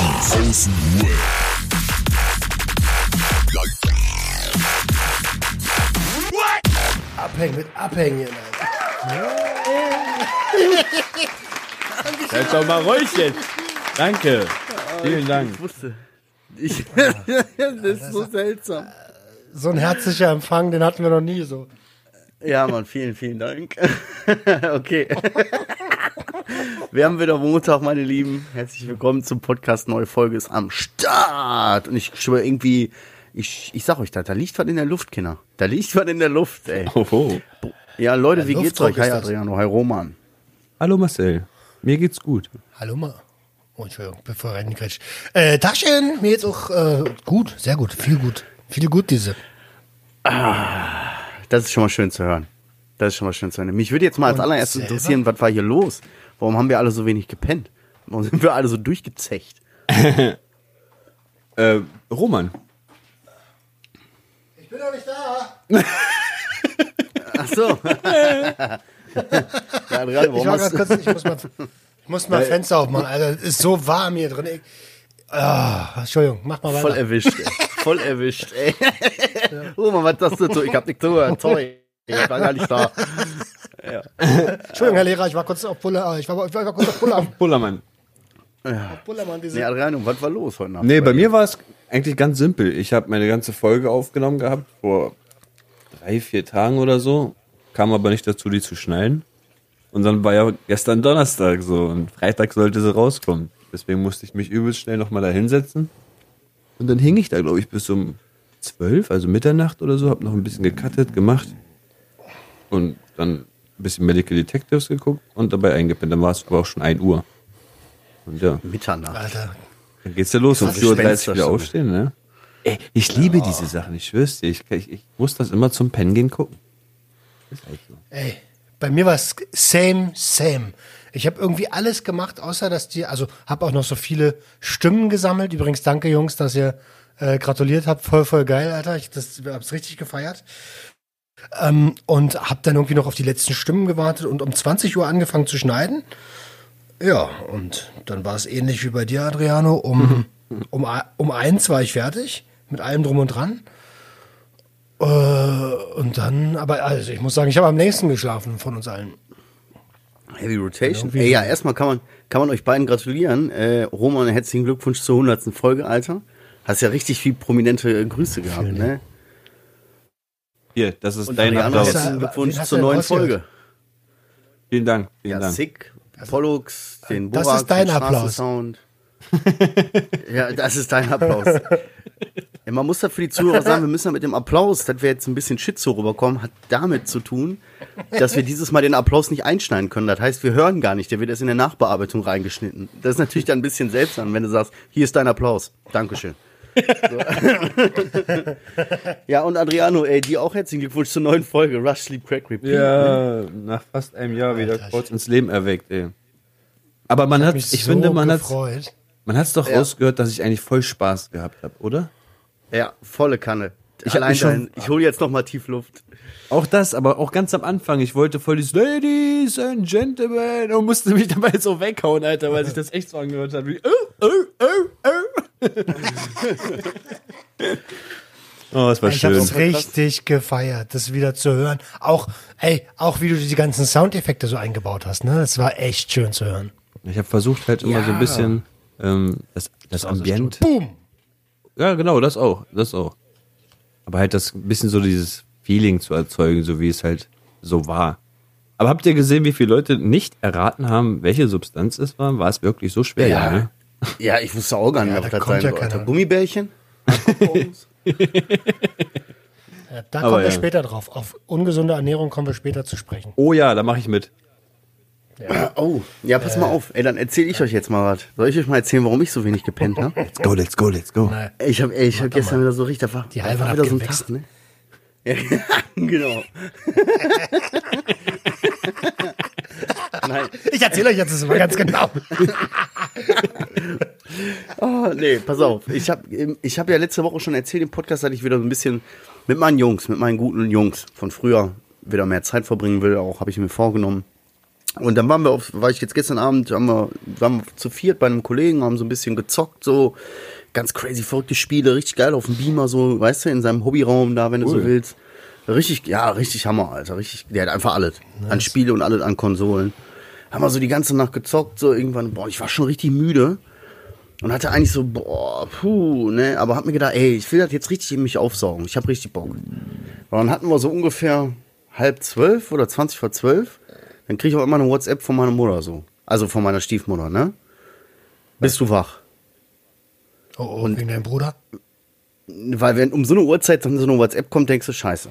Die Außenuhr. Abhängen mit Abhängen. Halt doch mal Räuchchen. Danke. Vielen Dank. Ich wusste. Ich, das ist so seltsam. So ein herzlicher Empfang, den hatten wir noch nie so. Ja, Mann, vielen, vielen Dank. okay. Wir haben wieder Montag, meine Lieben. Herzlich willkommen zum Podcast. Neue Folge ist am Start. Und ich schwöre irgendwie, ich, ich sag euch da, da liegt was in der Luft, Kinder. Da liegt was in der Luft, ey. Oho. Ja, Leute, wie geht's euch? Hi, das. Adriano. Hi, Roman. Hallo Marcel. Mir geht's gut. Hallo mal. Oh, Entschuldigung, bevor reinquetscht. Äh, Taschen, mir jetzt auch äh, gut, sehr gut, viel gut. Viel gut diese. Das ist schon mal schön zu hören. Das ist schon mal schön zu hören. Mich würde jetzt mal als allererstes selber? interessieren, was war hier los? Warum haben wir alle so wenig gepennt? Warum sind wir alle so durchgezecht? Äh, Roman. Ich bin doch nicht da. Ach so. ja, Adriano, Ich warum war gerade kurz, ich muss mal, ich muss mal Fenster aufmachen, Alter. Es ist so warm hier drin. Ich, ah, Entschuldigung, mach mal Voll weiter. erwischt, ey. Voll erwischt, ey. Roman, was hast du zu? Ich hab nicht zugehört, sorry. Ich war gar nicht da. Entschuldigung, Herr Lehrer, ich war kurz auf Buller, ich war, ich war kurz auf Buller, Bullermann. Bullermann, diese. Nee, Adriano, was war los heute Nacht? Nee, bei mir war es eigentlich ganz simpel. Ich habe meine ganze Folge aufgenommen gehabt vor drei, vier Tagen oder so. Kam aber nicht dazu, die zu schneiden. Und dann war ja gestern Donnerstag so und Freitag sollte sie rauskommen. Deswegen musste ich mich übelst schnell nochmal da hinsetzen. Und dann hing ich da, glaube ich, bis um zwölf, also Mitternacht oder so, hab noch ein bisschen gecuttet, gemacht. Und dann ein bisschen Medical Detectives geguckt und dabei eingepennt. Dann war es aber auch schon 1 Uhr. Und ja, Mitternacht. Alter, dann geht's ja los. Um Krass, 4.30 Uhr wieder aufstehen, ne? Ey, ich liebe diese Sachen, ich schwör's dir. Ich, ich, ich muss das immer zum Pennen gehen gucken. Ist halt so. ey, bei mir war es same, same. Ich habe irgendwie alles gemacht, außer dass die, also habe auch noch so viele Stimmen gesammelt. Übrigens, danke Jungs, dass ihr äh, gratuliert habt. Voll, voll geil, Alter. Ich das, hab's richtig gefeiert. Ähm, und habe dann irgendwie noch auf die letzten Stimmen gewartet und um 20 Uhr angefangen zu schneiden. Ja, und dann war es ähnlich wie bei dir, Adriano. Um, um, um eins war ich fertig, mit allem drum und dran. Äh, und dann, aber also ich muss sagen, ich habe am längsten geschlafen von uns allen. Heavy Rotation. Ey, ja, erstmal kann man, kann man euch beiden gratulieren. Äh, Roman, herzlichen Glückwunsch zur 100. Folge, Alter. Hast ja richtig viel prominente Grüße gehabt, ne? Hier, das ist Und dein Applaus. Glückwunsch zur neuen? Folge. Vielen Dank, vielen Ja, Dank. Sick, Pollux, den Das Borak, ist dein den Applaus. Straßensound. ja, das ist dein Applaus. Ja, man muss da für die Zuhörer sagen, wir müssen ja mit dem Applaus, dass wir jetzt ein bisschen Shit so rüberkommen, hat damit zu tun, dass wir dieses Mal den Applaus nicht einschneiden können. Das heißt, wir hören gar nicht, der wird erst in der Nachbearbeitung reingeschnitten. Das ist natürlich dann ein bisschen seltsam, wenn du sagst, hier ist dein Applaus. Dankeschön. Ja, und Adriano, ey, dir auch herzlichen Glückwunsch zur neuen Folge Rush Sleep Crack Repeat. Ja, nach fast einem Jahr wieder Alter, kurz ins Leben erweckt, ey. Aber man hat, ich so finde, man hat man hat's doch Ja. rausgehört, dass ich eigentlich voll Spaß gehabt habe, oder? Ja, volle Kanne. Ich Allein schon- dein, ich hole jetzt noch mal tief Luft. Auch das, aber auch ganz am Anfang. Ich wollte voll dieses Ladies and Gentlemen und musste mich dabei so weghauen, Alter, weil sich das echt so angehört hat. Wie, oh, oh, oh, oh. oh, es war Ich habe schön. es richtig gefeiert, das wieder zu hören. Auch, ey, auch wie du die ganzen Soundeffekte so eingebaut hast, ne? Das war echt schön zu hören. Ich habe versucht halt immer so ein bisschen ähm, das, das Ambient. Boom! Ja, genau, das auch, das auch. Aber halt das ein bisschen so dieses Feeling zu erzeugen, so wie es halt so war. Aber habt ihr gesehen, wie viele Leute nicht erraten haben, welche Substanz es war? War es wirklich so schwer? Ja. ne? Ja, ich wusste auch gar nicht, Ja, was da das kommt sein ja sollte. Gummibärchen? Ja, da kommen wir ja. später drauf. Auf ungesunde Ernährung kommen wir später zu sprechen. Oh ja, da mache ich mit. Oh, ja, pass mal auf. Ey, dann erzähle ich euch jetzt mal was. Soll ich euch mal erzählen, warum ich so wenig gepennt habe? Let's go, let's go, let's go. Nein. Ich habe ich hab gestern mal. wieder so richtig, da war, Die Halbe war hat wieder so ein. Tag, ne? Ja, genau. Nein, Ich erzähle euch jetzt das mal ganz genau. oh, nee, pass auf. Ich habe ich hab ja letzte Woche schon erzählt im Podcast, dass ich wieder so ein bisschen mit meinen Jungs, mit meinen guten Jungs von früher wieder mehr Zeit verbringen will. Auch habe ich mir vorgenommen. Und dann waren wir auf, war ich jetzt gestern Abend, haben wir, waren wir zu viert bei einem Kollegen, haben so ein bisschen gezockt, so ganz crazy verrückte Spiele, richtig geil auf dem Beamer, so, weißt du, in seinem Hobbyraum da, wenn du Cool. so willst. Richtig, ja, richtig Hammer, Alter, richtig, der hat einfach alles. An Spiele und alles an Konsolen. Haben wir so die ganze Nacht gezockt, so irgendwann, boah, ich war schon richtig müde. Und hatte eigentlich so, boah, puh, ne, aber hab mir gedacht, ey, ich will das jetzt richtig in mich aufsaugen. Ich hab richtig Bock. Und dann hatten wir so ungefähr halb zwölf oder zwanzig vor zwölf. Dann krieg ich auch immer eine WhatsApp von meiner Mutter so. Also von meiner Stiefmutter, ne? Bist du wach? Oh, oh wegen deinem Bruder? Weil wenn um so eine Uhrzeit dann so eine WhatsApp kommt, denkst du, scheiße.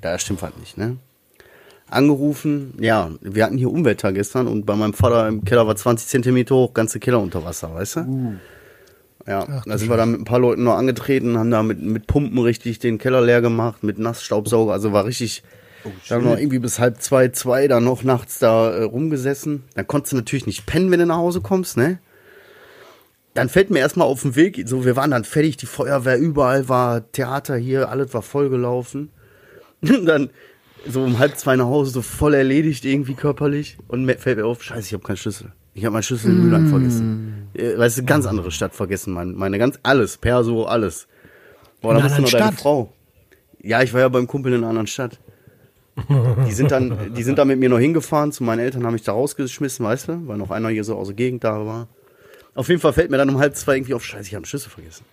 Da stimmt was nicht, ne? Angerufen, ja, wir hatten hier Unwetter gestern und bei meinem Vater im Keller war 20 Zentimeter hoch, ganze Keller unter Wasser, weißt du? Ja, da sind wir dann mit ein paar Leuten noch angetreten, haben da mit, mit Pumpen richtig den Keller leer gemacht, mit Nassstaubsauger, also war richtig, da haben wir noch irgendwie bis halb zwei, zwei da noch nachts da äh, rumgesessen. Dann konntest du natürlich nicht pennen, wenn du nach Hause kommst, ne? Dann fällt mir erstmal auf den Weg, so wir waren dann fertig, die Feuerwehr überall war, Theater hier, alles war vollgelaufen. Und dann so um halb zwei nach Hause, so voll erledigt irgendwie körperlich. Und mir fällt mir auf, scheiße, ich habe keinen Schlüssel. Ich habe meinen Schlüssel in Mühlheim vergessen. Äh, Weißt du, ganz andere Stadt vergessen, mein, meine ganz, alles, Perso, alles. Boah, da wusste nur anderen deine? Frau. Ja, ich war ja beim Kumpel in einer anderen Stadt. Die sind dann, die sind dann mit mir noch hingefahren, zu meinen Eltern haben mich da rausgeschmissen, weißt du, weil noch einer hier so aus der Gegend da war. Auf jeden Fall fällt mir dann um halb zwei irgendwie auf, scheiße, ich habe einen Schlüssel vergessen.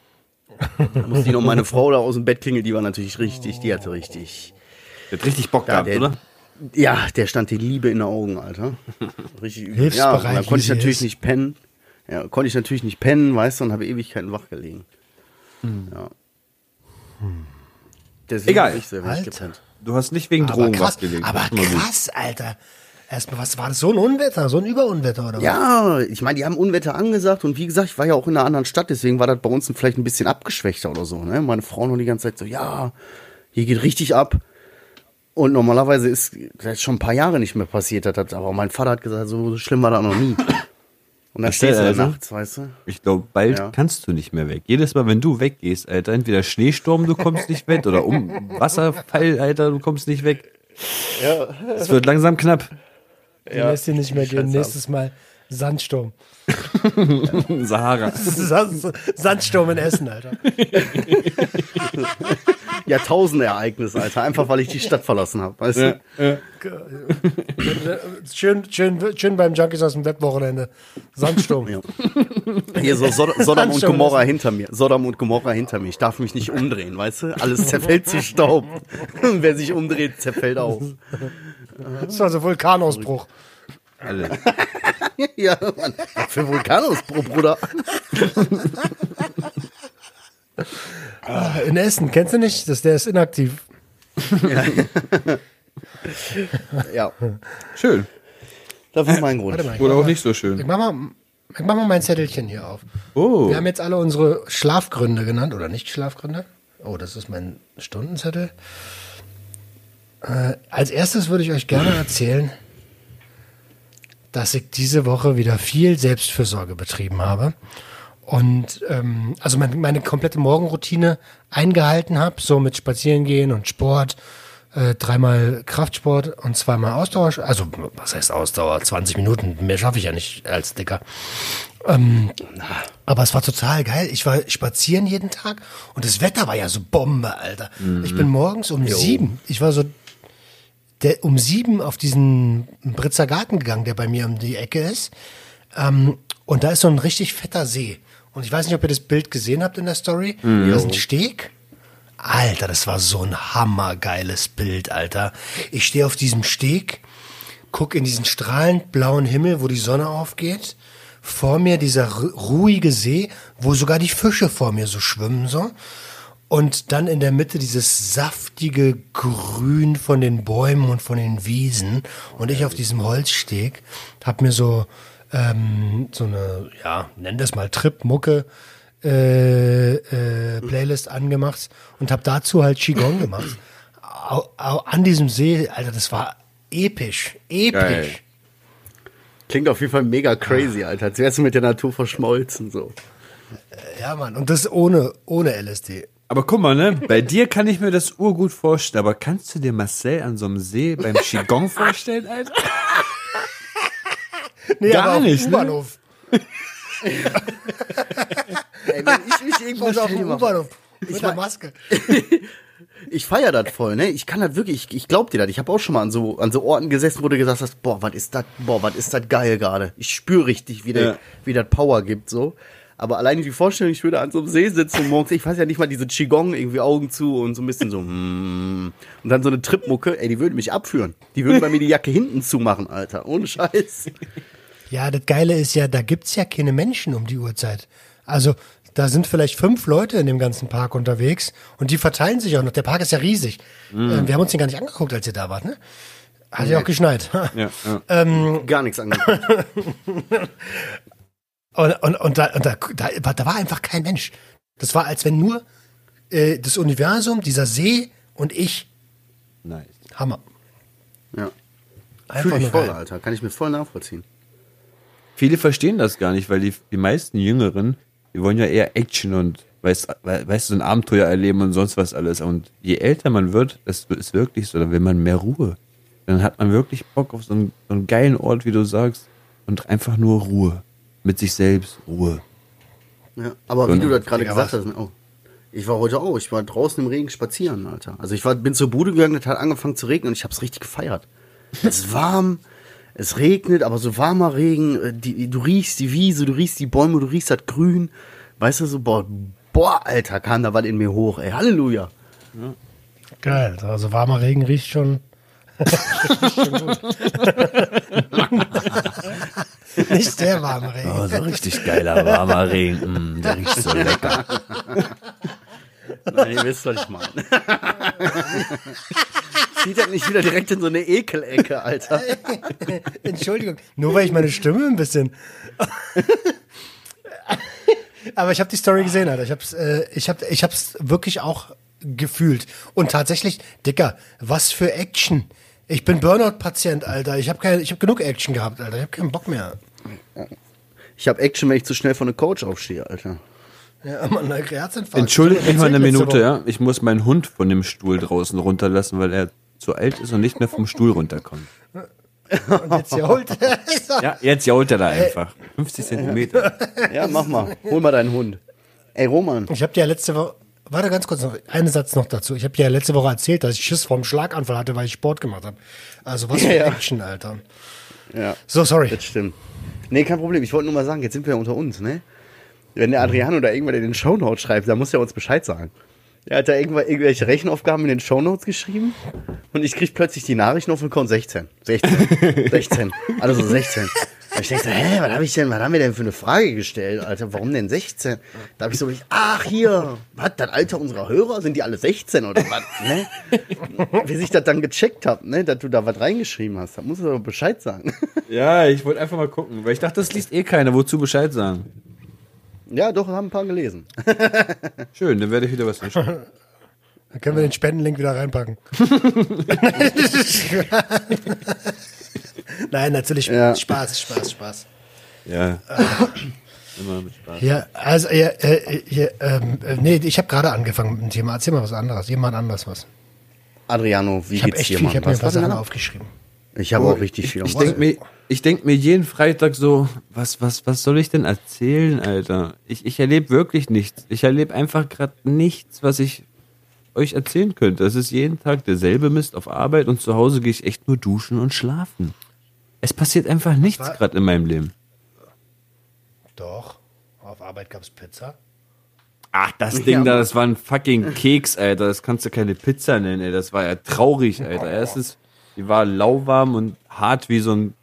Da musste ich noch meine Frau da aus dem Bett klingeln, die war natürlich richtig, die hatte richtig, Der hat richtig Bock gehabt, der- oder? ja, der stand die Liebe in den Augen, Alter. Richtig übel. Hilfsbereit, Ja, und dann konnte ich natürlich ist. nicht pennen. Ja, konnte ich natürlich nicht pennen, weißt du, und habe Ewigkeiten wach gelegen. Ja. Deswegen Egal. ich sehr Alter. gepennt. Du hast nicht wegen Drogen was gelegt. aber krass, Alter. Erstmal, was war das? So ein Unwetter, so ein Überunwetter oder was? Ja, ich meine, die haben Unwetter angesagt und wie gesagt, ich war ja auch in einer anderen Stadt, deswegen war das bei uns vielleicht ein bisschen abgeschwächter oder so. Ne? Meine Frau noch die ganze Zeit so, ja, hier geht richtig ab. Und normalerweise ist das schon ein paar Jahre nicht mehr passiert, das, hat- aber mein Vater hat gesagt, so schlimm war das noch nie. Und dann stehst du also. nachts, weißt du? Ich glaube, bald Ja. kannst du nicht mehr weg. Jedes Mal, wenn du weggehst, Alter, entweder Schneesturm, du kommst nicht weg, oder um Wasserfall, Alter, du kommst nicht weg. Ja. Es wird langsam knapp. Die lässt dir nicht mehr gehen. Nächstes Mal Sandsturm. Sahara. Sa- Sandsturm in Essen, Alter. Jahrtausendereignis, Alter, einfach weil ich die Stadt verlassen habe, weißt du? Schön, schön, schön beim Junkies aus dem Webwochenende. Sandsturm. Ja. Hier so Sod Sodom und Gomorra hinter mir. Sodom und Gomorra hinter mir. Ich darf mich nicht umdrehen, weißt du? Alles zerfällt zu Staub. Wer sich umdreht, zerfällt auch. Das war so Vulkanausbruch. Alle. Ja, Mann. Was für Vulkanausbruch, Bruder. Ah, In Essen, kennst du nicht? Das, der ist inaktiv. Ja, Schön. das war mein Grund. Warte mal. Ich Oder auch mal, nicht so ich schön. mach mal, ich mach mal mein Zettelchen hier auf. Oh. Wir haben jetzt alle unsere Schlafgründe genannt oder nicht Schlafgründe. Oh, das ist mein Stundenzettel. Äh, als erstes würde ich euch gerne erzählen, dass ich diese Woche wieder viel Selbstfürsorge betrieben habe und ähm, also meine, meine komplette Morgenroutine eingehalten habe, so mit Spazierengehen und Sport, äh, dreimal Kraftsport und zweimal Ausdauer. Also was heißt Ausdauer? 20 Minuten, mehr schaffe ich ja nicht als Dicker. Aber es war total geil. Ich war spazieren jeden Tag und das Wetter war ja so Bombe, Alter. Ich bin morgens um sieben, ich war so der, um sieben auf diesen Britzer Garten gegangen, der bei mir um die Ecke ist. Ähm, und da ist so ein richtig fetter See. Und ich weiß nicht, ob ihr das Bild gesehen habt in der Story. Da ist ein Steg. Alter, das war so ein hammergeiles Bild, Alter. Ich stehe auf diesem Steg, guck in diesen strahlend blauen Himmel, wo die Sonne aufgeht. Vor mir dieser ru- ruhige See, wo sogar die Fische vor mir so schwimmen so. Und dann in der Mitte dieses saftige Grün von den Bäumen und von den Wiesen. Und ich auf diesem Holzsteg hab mir so, ähm, so eine, ja, nenn das mal Trip-Mucke äh, äh, Playlist angemacht und hab dazu halt Qigong gemacht. Au, au, an diesem See, Alter, das war episch, episch. Geil. Klingt auf jeden Fall mega crazy, Alter. Als wärst du mit der Natur verschmolzen, so. Ja, Mann, und das ohne, ohne LSD. Aber guck mal, ne? Bei dir kann ich mir das urgut vorstellen. Aber kannst du dir Marcel an so einem See beim Qigong vorstellen, Alter? Nee, Gar aber auf dem nicht, ne? U-Bahnhof. Ey, wenn ich mich irgendwo Was auf dem U-Bahnhof. Mit der Maske. Ich feier das voll, ne? Ich kann das wirklich, ich, ich glaub dir das. Ich habe auch schon mal an so, an so Orten gesessen, wo du gesagt hast, boah, was ist das, boah, was ist das geil gerade. Ich spüre richtig, wie, der, Ja. wie das Power gibt, so. Aber alleine die Vorstellung, ich würde an so einem See sitzen morgens, ich weiß ja nicht mal, diese Qigong, irgendwie Augen zu und so ein bisschen so, mm, und dann so eine Tripmucke, ey, die würde mich abführen. Die würden bei mir die Jacke hinten zumachen, Alter. Ohne Scheiß. Ja, das Geile ist ja, da gibt's ja keine Menschen um die Uhrzeit. Also, da sind vielleicht fünf Leute in dem ganzen Park unterwegs und die verteilen sich auch noch. Der Park ist ja riesig. Ähm, wir haben uns den gar nicht angeguckt, als ihr da wart, ne? Hat ja auch geschneit. Ja, ja. Gar nichts angekommen. Und, und, und, da, und da, da, da war einfach kein Mensch. Das war, als wenn nur äh, das Universum, dieser See und ich, Nice. Hammer. Ja. Einfach Fühle ich voll. Alter. Kann ich mir voll nachvollziehen. Viele verstehen das gar nicht, weil die, die meisten Jüngeren, die wollen ja eher Action und weißt, we- weißt du, so ein Abenteuer erleben und sonst was alles. Und je älter man wird, das ist wirklich so, dann will man mehr Ruhe. Dann hat man wirklich Bock auf so einen, so einen geilen Ort, wie du sagst, und einfach nur Ruhe. Mit sich selbst Ruhe. Ja, aber wie du eine- das gerade gesagt was? hast, ne, oh, ich war heute auch, ich war draußen im Regen spazieren, Alter. Also ich war, bin zur Bude gegangen, es hat angefangen zu regnen und ich hab's richtig gefeiert. Es ist warm, es regnet, aber so warmer Regen, äh, die, du riechst die Wiese, du riechst die Bäume, du riechst das Grün. Weißt du, so, boah, boah, Alter, kam da was in mir hoch, ey, Halleluja. Geil. Also warmer Regen riecht schon. Nicht sehr warmer Regen. Oh, so richtig geiler, warmer Regen. Mm, der riecht so lecker. Nein, ihr wisst, was ich meine. Zieht das nicht wieder direkt in so eine Ekelecke, Alter. Entschuldigung, nur weil ich meine Stimme ein bisschen. Aber ich habe die Story gesehen, Alter. Ich hab's, äh, ich hab, ich hab's wirklich auch gefühlt. Und tatsächlich, Dicker, was für Action. Ich bin Burnout-Patient, Alter. Ich habe hab genug Action gehabt, Alter. Ich habe keinen Bock mehr. Ich hab Action, wenn ich zu schnell von der Couch aufstehe, Alter. Ja, Mann, Herzinfarkt. Entschuldigt mich mal eine Minute, ja. Ich muss meinen Hund von dem Stuhl draußen runterlassen, weil er zu alt ist und nicht mehr vom Stuhl runterkommt. Und jetzt jault er. Ja, jetzt jault er da einfach. 50 Zentimeter. Ja, mach mal. Hol mal deinen Hund. Ey, Roman. Ich habe dir ja letzte Woche, warte ganz kurz noch, einen Satz noch dazu. Ich habe ja letzte Woche erzählt, dass ich Schiss vor einem Schlaganfall hatte, weil ich Sport gemacht habe. Also was für Ja, ja. Action, Alter. Ja, So, sorry. das stimmt. Nee, kein Problem. Ich wollte nur mal sagen, jetzt sind wir ja unter uns, ne? Wenn der Adriano da irgendwann in den Shownotes schreibt, dann muss er uns Bescheid sagen. Er hat da irgendwelche Rechenaufgaben in den Shownotes geschrieben und ich krieg plötzlich die Nachrichten auf Account 16. 16. 16. Also 16. Und ich denke so, hä, was habe ich denn, was haben wir denn für eine Frage gestellt, Alter? Warum denn 16? Da habe ich so, ach hier, was, das Alter unserer Hörer, sind die alle 16 oder was, ne? Wie ich das dann gecheckt hab, ne, dass du da was reingeschrieben hast, da musst du doch Bescheid sagen. Ja, ich wollte einfach mal gucken, weil ich dachte, das liest eh keiner. Wozu Bescheid sagen? Ja, doch, haben ein paar gelesen. Schön, dann werde ich wieder was hinschauen. Dann können wir den Spendenlink wieder reinpacken. Nein, natürlich Ja. Spaß, Spaß, Spaß. Ja. Immer mit Spaß. Ja, also, ja, äh, ja, ähm, äh, nee, ich habe gerade angefangen mit dem Thema. Erzähl mal was anderes. Jemand anders was. Adriano, wie Ich habe geht's dir, viel, Mann? ich habe mir Was Sachen aufgeschrieben. Ich habe auch richtig viel. Ich denke mir, ich denk mir jeden Freitag so, was, was, was soll ich denn erzählen, Alter? Ich, ich erlebe wirklich nichts. Ich erlebe einfach gerade nichts, was ich euch erzählen könnte. Es ist jeden Tag derselbe Mist auf Arbeit und zu Hause gehe ich echt nur duschen und schlafen. Es passiert einfach nichts gerade in meinem Leben. Doch. Auf Arbeit gab's Pizza. Ach, das Ding da, das war ein fucking Keks, Alter. Das kannst du keine Pizza nennen, ey. Das war ja traurig, Alter. Erstens, die war lauwarm und hart wie so ein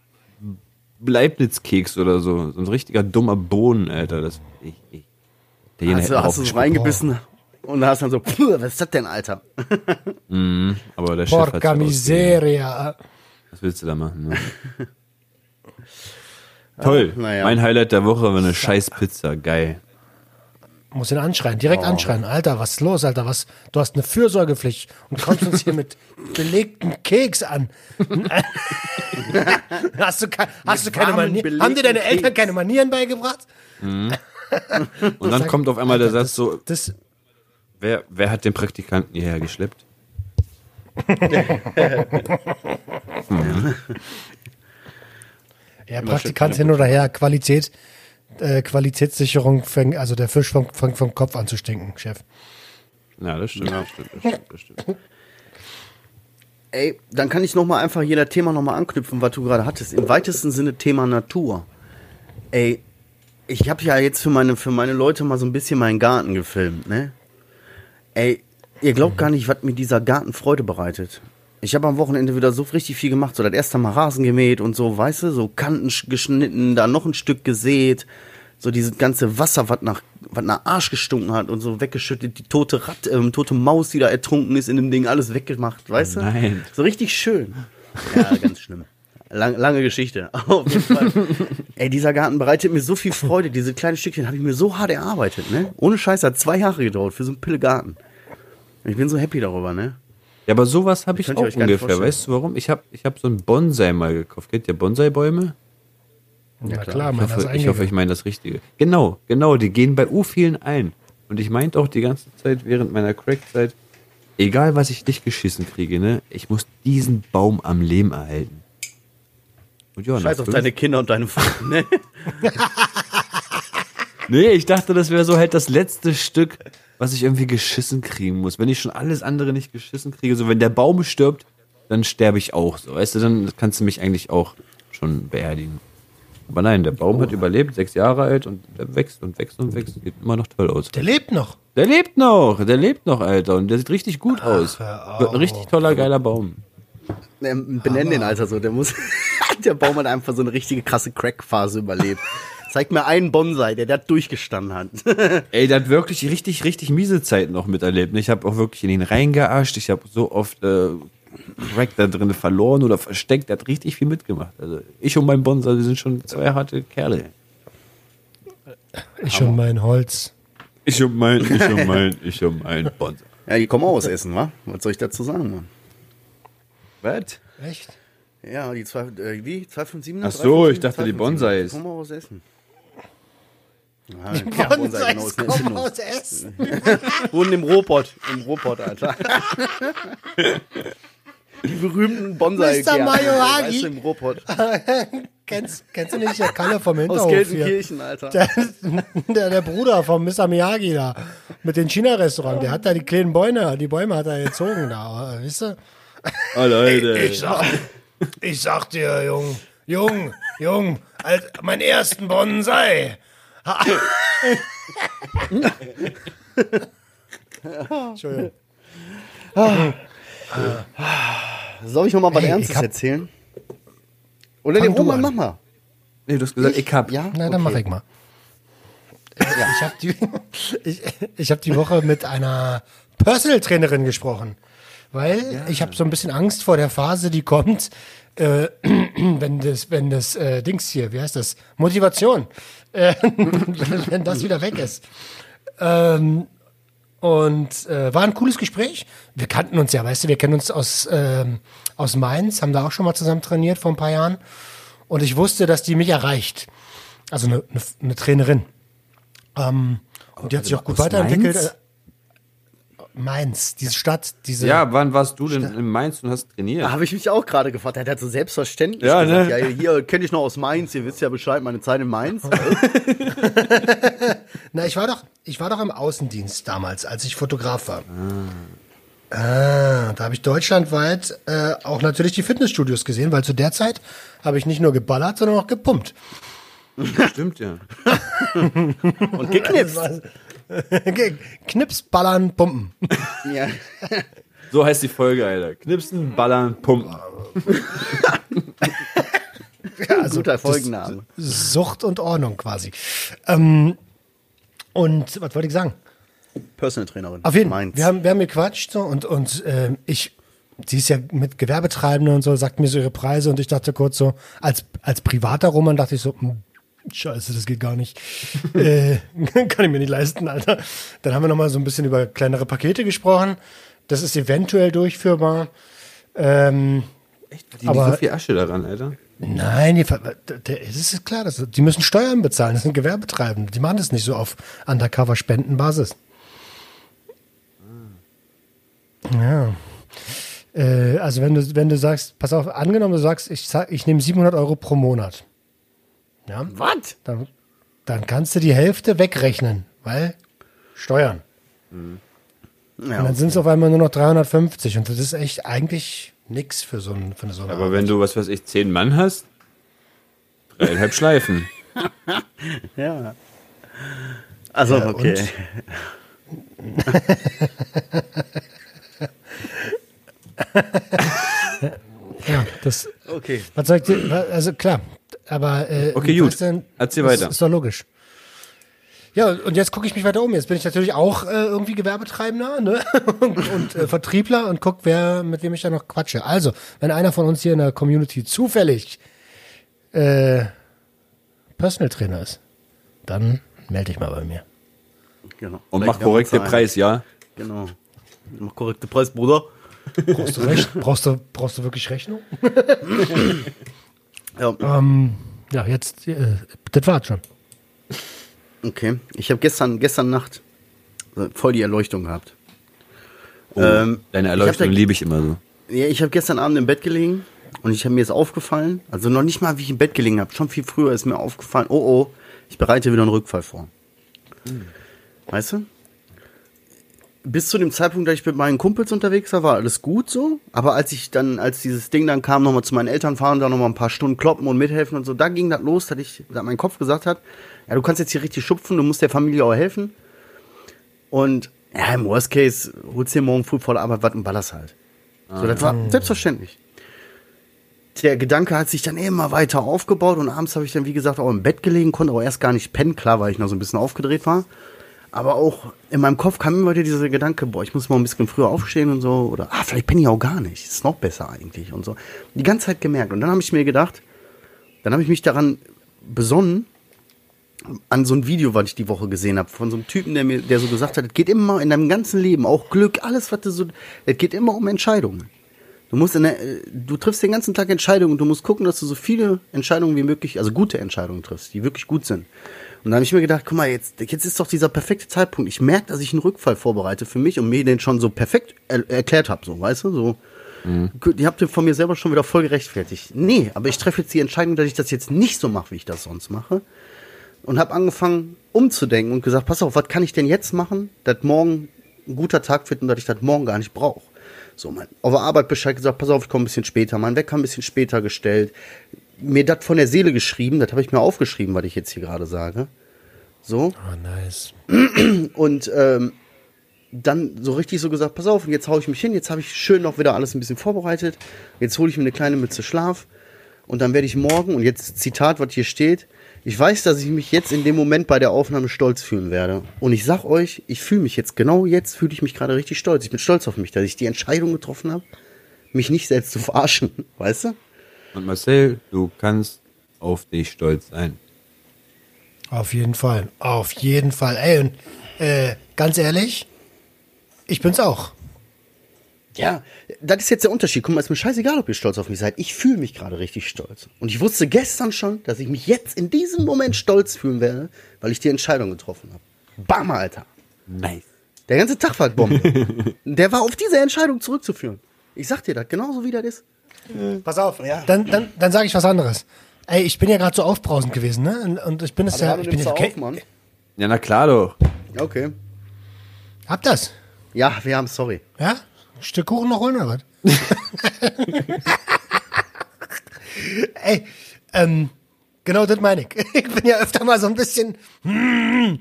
Leibniz-Keks oder so. So ein richtiger dummer Bohnen, Alter. Das, ich, ich. Der Hast du, hast du gespuckt. reingebissen und hast dann so, "Puh, was ist das denn, Alter? Aber der Chef hat Porca miseria. Was willst du da machen? Ne? Toll. naja. Mein Highlight der Woche war eine scheiß Pizza. Geil. Muss ihn anschreien, direkt anschreien. Alter, was ist los, Alter? Was? Du hast eine Fürsorgepflicht und kommst uns hier mit belegtem Keks an. hast du, ke hast du keine Manieren? Haben dir deine belegten Eltern Keks. keine Manieren beigebracht? Und dann kommt auf einmal der Satz so, Das, wer, wer hat den Praktikanten hierher geschleppt? Ja, Immer Praktikant hin oder her, Qualität, äh, Qualitätssicherung, fängt, also der Fisch fängt vom, vom Kopf an zu stinken, Chef. Ja, das stimmt, das stimmt, das stimmt, das stimmt. Ey, dann kann ich noch mal einfach jeder Thema noch mal anknüpfen, was du gerade hattest. Im weitesten Sinne Thema Natur. Ey, ich habe ja jetzt für meine für meine Leute mal so ein bisschen meinen Garten gefilmt, ne? Ey, ihr glaubt gar nicht, was mir dieser Garten Freude bereitet. Ich habe am Wochenende wieder so richtig viel gemacht, so das erste Mal Rasen gemäht und so, weißt du, so Kanten sch- geschnitten, da noch ein Stück gesät, so dieses ganze Wasser, was nach was nach Arsch gestunken hat und so weggeschüttet, die tote Rat, ähm, tote Maus, die da ertrunken ist in dem Ding, alles weggemacht, weißt du? Nein. So richtig schön. Ja, ganz schlimm. Lang, lange Geschichte. Auf jeden Fall. Ey, dieser Garten bereitet mir so viel Freude. Diese kleinen Stückchen habe ich mir so hart erarbeitet, ne? Ohne Scheiß hat zwei Jahre gedauert für so einen Pille-Garten. Ich bin so happy darüber, ne? Ja, aber sowas habe ich auch ungefähr. Weißt du warum? Ich habe ich hab so einen Bonsai mal gekauft. Kennt ihr Bonsai-Bäume? Ja, klar. klar, Ich hoffe, ich hoffe, ich meine das Richtige. Genau, genau, die gehen bei U vielen ein. Und ich meinte auch die ganze Zeit während meiner Crack-Zeit, egal was ich nicht geschissen kriege, ne, ich muss diesen Baum am Leben erhalten. Und ja, Scheiß auf fünf- deine Kinder und deine Frau, ne? Nee, ich dachte, das wäre so halt das letzte Stück, was ich irgendwie geschissen kriegen muss. Wenn ich schon alles andere nicht geschissen kriege, so wenn der Baum stirbt, dann sterbe ich auch so. Weißt du, dann kannst du mich eigentlich auch schon beerdigen. Aber nein, der Baum hat überlebt, sechs Jahre alt und der wächst und wächst und wächst. Sieht immer noch toll aus. Der lebt noch. Der lebt noch, der lebt noch, Alter. Und der sieht richtig gut aus. hör Wird ein richtig toller, geiler Baum. Ähm, Benenn den, Alter, so. Der muss, der Baum hat einfach so eine richtige krasse Crack-Phase überlebt. Zeig mir einen Bonsai, der das durchgestanden hat. Ey, der hat wirklich richtig, richtig miese Zeiten noch miterlebt. Ich habe auch wirklich in ihn reingearscht. Ich habe so oft äh, Crack da drin verloren oder versteckt. Der hat richtig viel mitgemacht. Also ich und mein Bonsai, wir sind schon zwei harte Kerle. Ich und mein Holz. Ich und mein, ich und mein, ich und mein Bonsai. Ja, die kommen auch aus Essen, wa? Was soll ich dazu sagen, Mann? Was? Echt? Ja, die zwei, äh, wie? 257? Ach so, ich dachte, die 257. Bonsais. Die kommen auch aus Essen. Ja, ja, Bonsai, genau, kommen aus Essen. Wohnen im Robot, im Robot, Alter. Die berühmten bonsai Mr. Mayoagi. Weißt du, im Robot. kennst, kennst du nicht der Kalle vom Aus Hinterhof hier? Gelsenkirchen, Alter. Der, der, der Bruder von Mr. Miyagi da. Mit dem China-Restaurant. Der hat da die kleinen Bäume, die Bäume hat er gezogen da. Weißt du? Oh, Leute. Ich sag, ich sag dir, Jung, Jung, Jung, als mein ersten Bonsai. Entschuldigung. Soll ich noch mal was Ey, Ernstes ich erzählen? Oder Fang den du Roman, an. mach mal. Nee, du hast gesagt, ich hab. Ja? Na, dann Okay. mach ich mal. Ich habe die, ich, ich hab die Woche mit einer Personal Trainerin gesprochen, weil ich habe so ein bisschen Angst vor der Phase, die kommt, äh, wenn das, wenn das äh, Dings hier, wie heißt das, Motivation, äh, wenn, wenn das wieder weg ist. Ähm, und äh, war ein cooles Gespräch. Wir kannten uns ja, weißt du, wir kennen uns aus, ähm, aus Mainz, haben da auch schon mal zusammen trainiert vor ein paar Jahren. Und ich wusste, dass die mich erreicht. Also eine, eine, eine Trainerin. Ähm, und die hat sich auch gut aus weiterentwickelt. Mainz? Mainz? Diese Stadt, diese. Ja, wann warst du denn in Mainz und hast trainiert? Da habe ich mich auch gerade gefragt. Er hat so selbstverständlich Ja, gesagt, ne? ja, hier kenne ich noch aus Mainz, ihr wisst ja Bescheid, meine Zeit in Mainz. Na, ich war doch, ich war doch im Außendienst damals, als ich Fotograf war. Ah, da habe ich deutschlandweit äh, auch natürlich die Fitnessstudios gesehen, weil zu der Zeit habe ich nicht nur geballert, sondern auch gepumpt. Stimmt ja. Und geknipst. Knips, ballern, pumpen. Ja. So heißt die Folge, Alter. Knipsen, ballern, pumpen. Also Guter Folgenname. Sucht und Ordnung quasi. Ähm, und was wollte ich sagen? Personal Trainerin. Auf jeden Fall. Wir haben, wir haben gequatscht so, und, und ähm, ich, sie ist ja mit Gewerbetreibenden und so, sagt mir so ihre Preise und ich dachte kurz so, als, als privater Roman dachte ich so, hm, scheiße, das geht gar nicht. äh, kann ich mir nicht leisten, Alter. Dann haben wir nochmal so ein bisschen über kleinere Pakete gesprochen. Das ist eventuell durchführbar. Ähm, Die Aber- so viel Asche daran, Alter. Nein, die, das ist klar, das, die müssen Steuern bezahlen. Das sind Gewerbetreibende. Die machen das nicht so auf Undercover-Spendenbasis. Ja. Äh, also wenn du, wenn du sagst, pass auf, angenommen du sagst, ich, ich nehme 700 Euro pro Monat. Ja? Was? Dann, dann kannst du die Hälfte wegrechnen, weil Steuern. Ja, Und dann sind es auf einmal nur noch 350 und das ist echt eigentlich nix für so, ein, für so eine Aber wenn du, was weiß ich, zehn Mann hast, dreieinhalb Schleifen. ja. Also, Ja, okay. Ja, das, Okay. was ich dir, also klar, aber äh, Okay, gut. du, Erzähl das weiter. Ist doch logisch. Ja, und jetzt gucke ich mich weiter um. Jetzt bin ich natürlich auch äh, irgendwie Gewerbetreibender ne? und, und äh, Vertriebler und guck, wer mit wem ich da noch quatsche. Also, wenn einer von uns hier in der Community zufällig äh, Personal Trainer ist, dann melde dich mal bei mir. Genau. Und Vielleicht mach korrekte. Preis, ja? Genau. Mach korrekte Preis, Bruder. Brauchst du, Rech brauchst du, brauchst du wirklich Rechnung? Ja. Ähm, ja, jetzt, äh, das war's schon. Okay. Ich habe gestern, gestern Nacht äh, voll die Erleuchtung gehabt. Oh, Ähm, deine ich Erleuchtung da- liebe ich immer so. Ja, ich habe gestern Abend im Bett gelegen und ich habe mir jetzt aufgefallen, also noch nicht mal, wie ich im Bett gelegen habe, schon viel früher ist mir aufgefallen, oh oh, ich bereite wieder einen Rückfall vor. Weißt du? Bis zu dem Zeitpunkt, da ich mit meinen Kumpels unterwegs war, war alles gut so. Aber als ich dann, als dieses Ding dann kam, nochmal zu meinen Eltern fahren, da nochmal ein paar Stunden kloppen und mithelfen und so, da ging das los, dass ich, dass mein Kopf gesagt hat, ja, du kannst jetzt hier richtig schupfen, du musst der Familie auch helfen. Und ja, im Worst Case holst du dir morgen früh vor der Arbeit was und ballerst halt. So, das war selbstverständlich. Der Gedanke hat sich dann immer weiter aufgebaut und abends habe ich dann, wie gesagt, auch im Bett gelegen, konnte aber erst gar nicht pennen, klar, weil ich noch so ein bisschen aufgedreht war. Aber auch in meinem Kopf kam immer wieder dieser Gedanke, boah, ich muss mal ein bisschen früher aufstehen und so. Oder, ah, vielleicht penne ich auch gar nicht. Ist noch besser eigentlich und so. Die ganze Zeit gemerkt. Und dann habe ich mir gedacht, dann habe ich mich daran besonnen, an so ein Video, was ich die Woche gesehen habe, von so einem Typen, der mir, der so gesagt hat, es geht immer in deinem ganzen Leben, auch Glück, alles, was du so, es geht immer um Entscheidungen. Du musst in der, äh, du triffst den ganzen Tag Entscheidungen und du musst gucken, dass du so viele Entscheidungen wie möglich, also gute Entscheidungen triffst, die wirklich gut sind. Und dann habe ich mir gedacht, guck mal, jetzt, jetzt ist doch dieser perfekte Zeitpunkt. Ich merke, dass ich einen Rückfall vorbereite für mich und mir den schon so perfekt er erklärt habe, so, weißt du, so. Gut, Ihr habt von mir selber schon wieder voll gerechtfertigt. Nee, aber ich treffe jetzt die Entscheidung, dass ich das jetzt nicht so mache, wie ich das sonst mache. Und habe angefangen umzudenken und gesagt, pass auf, was kann ich denn jetzt machen, dass morgen ein guter Tag wird und dass ich das morgen gar nicht brauche. So, mein, auf der Arbeit Bescheid gesagt, pass auf, ich komme ein bisschen später, mein Wecker ein bisschen später gestellt. Mir das von der Seele geschrieben, das habe ich mir aufgeschrieben, was ich jetzt hier gerade sage. So. Oh, nice. Und ähm, dann so richtig so gesagt, pass auf, und jetzt hau ich mich hin, jetzt habe ich schön noch wieder alles ein bisschen vorbereitet. Jetzt hole ich mir eine kleine Mütze Schlaf und dann werde ich morgen, und jetzt Zitat, was hier steht, ich weiß, dass ich mich jetzt in dem Moment bei der Aufnahme stolz fühlen werde. Und ich sag euch, ich fühle mich jetzt, genau jetzt fühle ich mich gerade richtig stolz. Ich bin stolz auf mich, dass ich die Entscheidung getroffen habe, mich nicht selbst zu verarschen, weißt du? Und Marcel, du kannst auf dich stolz sein. Auf jeden Fall. Auf jeden Fall. Ey, und äh, ganz ehrlich, ich bin's auch. Ja, das ist jetzt der Unterschied. Guck mal, ist mir scheißegal, ob ihr stolz auf mich seid. Ich fühle mich gerade richtig stolz. Und ich wusste gestern schon, dass ich mich jetzt in diesem Moment stolz fühlen werde, weil ich die Entscheidung getroffen habe. Bam, Alter. Nice. Der ganze Tag war Bombe. der war auf diese Entscheidung zurückzuführen. Ich sag dir das, genauso wie das ist. Pass auf. Dann, dann, dann sage ich was anderes. Ey, ich bin ja gerade so aufbrausend gewesen, ne? Und, ich bin es ja. Ich bin ja okay. Mann. Ja, na klar doch. Okay. Hab das. Ja, wir haben sorry. Ja? Ein Stück Kuchen noch holen oder was? Ey, ähm, genau das meine ich. Ich bin ja öfter mal so ein bisschen. hm.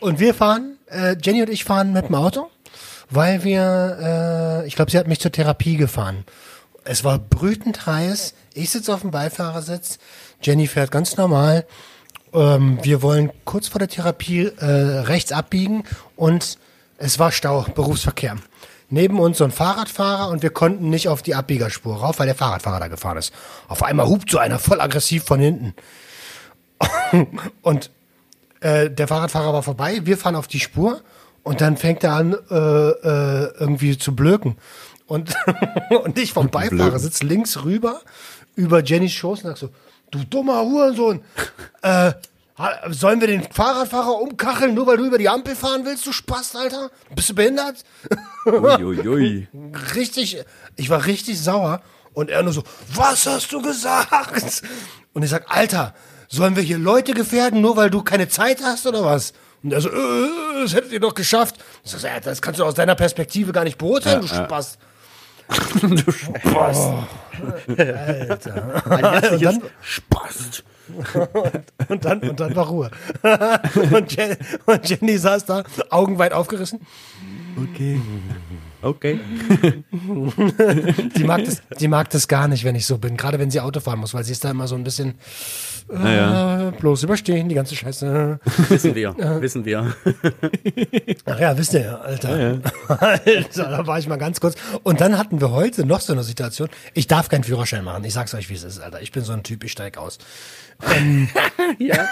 Und wir fahren, äh, Jenny und ich fahren mit dem Auto, weil wir, äh, ich glaube, sie hat mich zur Therapie gefahren. Es war brütend heiß. Ich sitze auf dem Beifahrersitz. Jenny fährt ganz normal. Ähm, wir wollen kurz vor der Therapie äh, rechts abbiegen und es war Stau, Berufsverkehr. Neben uns so ein Fahrradfahrer und wir konnten nicht auf die Abbiegerspur rauf, weil der Fahrradfahrer da gefahren ist. Auf einmal hupt so einer voll aggressiv von hinten. und äh, der Fahrradfahrer war vorbei, wir fahren auf die Spur und dann fängt er an, äh, äh, irgendwie zu blöken. Und, und ich vom Beifahrer sitze links rüber über Jennys Schoß und sag so, du dummer Hurensohn, äh, sollen wir den Fahrradfahrer umkacheln, nur weil du über die Ampel fahren willst, du Spaß, Alter? Bist du behindert? Uiuiui. richtig, ich war richtig sauer Und er nur so, was hast du gesagt? Und ich sag, Alter, sollen wir hier Leute gefährden, nur weil du keine Zeit hast oder was? Und er so, äh, das hättet ihr doch geschafft. Ich sag, ja, das kannst du aus deiner Perspektive gar nicht beurteilen, du Spaß. Du Spaß. Alter. Ein herzliches Und dann- Spaß. Und dann, und dann war Ruhe. Und, Jen, und Jenny saß da, Augen weit aufgerissen. Okay. Okay. Die mag, das, die mag das gar nicht, wenn ich so bin. Gerade wenn sie Auto fahren muss, weil sie ist da immer so ein bisschen Naja. äh, bloß überstehen, die ganze Scheiße. Wissen wir, wissen wir. Ach ja, wisst ihr, ja, Alter. Alter, da war ich mal ganz kurz. Und dann hatten wir heute noch so eine Situation. Ich darf keinen Führerschein machen. Ich sag's euch, wie es ist, Alter. Ich bin so ein Typ, ich steig aus. Ja.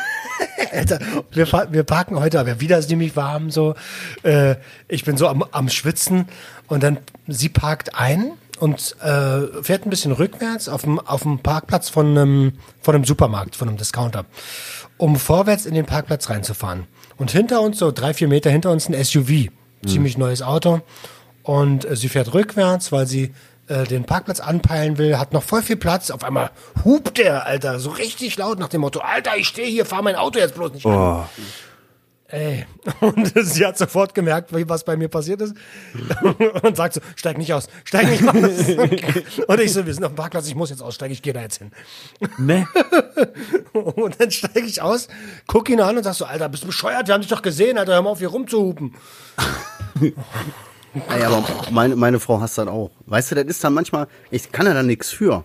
Alter, wir, wir parken heute, aber wieder ist nämlich warm so. Äh, ich bin so am, am Schwitzen und dann sie parkt ein und äh, fährt ein bisschen rückwärts auf dem, auf dem Parkplatz von einem, von einem Supermarkt, von einem Discounter, um vorwärts in den Parkplatz reinzufahren. Und hinter uns, so drei, vier Meter hinter uns, ein SUV. Ziemlich neues Auto. Und äh, sie fährt rückwärts, weil sie äh, den Parkplatz anpeilen will, hat noch voll viel Platz. Auf einmal hupt der, Alter, so richtig laut nach dem Motto, Alter, ich stehe hier, fahr mein Auto jetzt bloß nicht an. Ey. Und sie hat sofort gemerkt, wie- was bei mir passiert ist. Und sagt so, steig nicht aus, steig nicht aus. Und ich so, wir sind auf dem Parkplatz, ich muss jetzt aussteigen, ich gehe da jetzt hin. Ne? Und dann steige ich aus, guck ihn an und sag so, Alter, bist du bescheuert? Wir haben dich doch gesehen, Alter, hör mal auf, hier rumzuhupen. Ey, aber meine, meine Frau hasst das auch. Weißt du, das ist dann manchmal, ich kann ja da nichts für.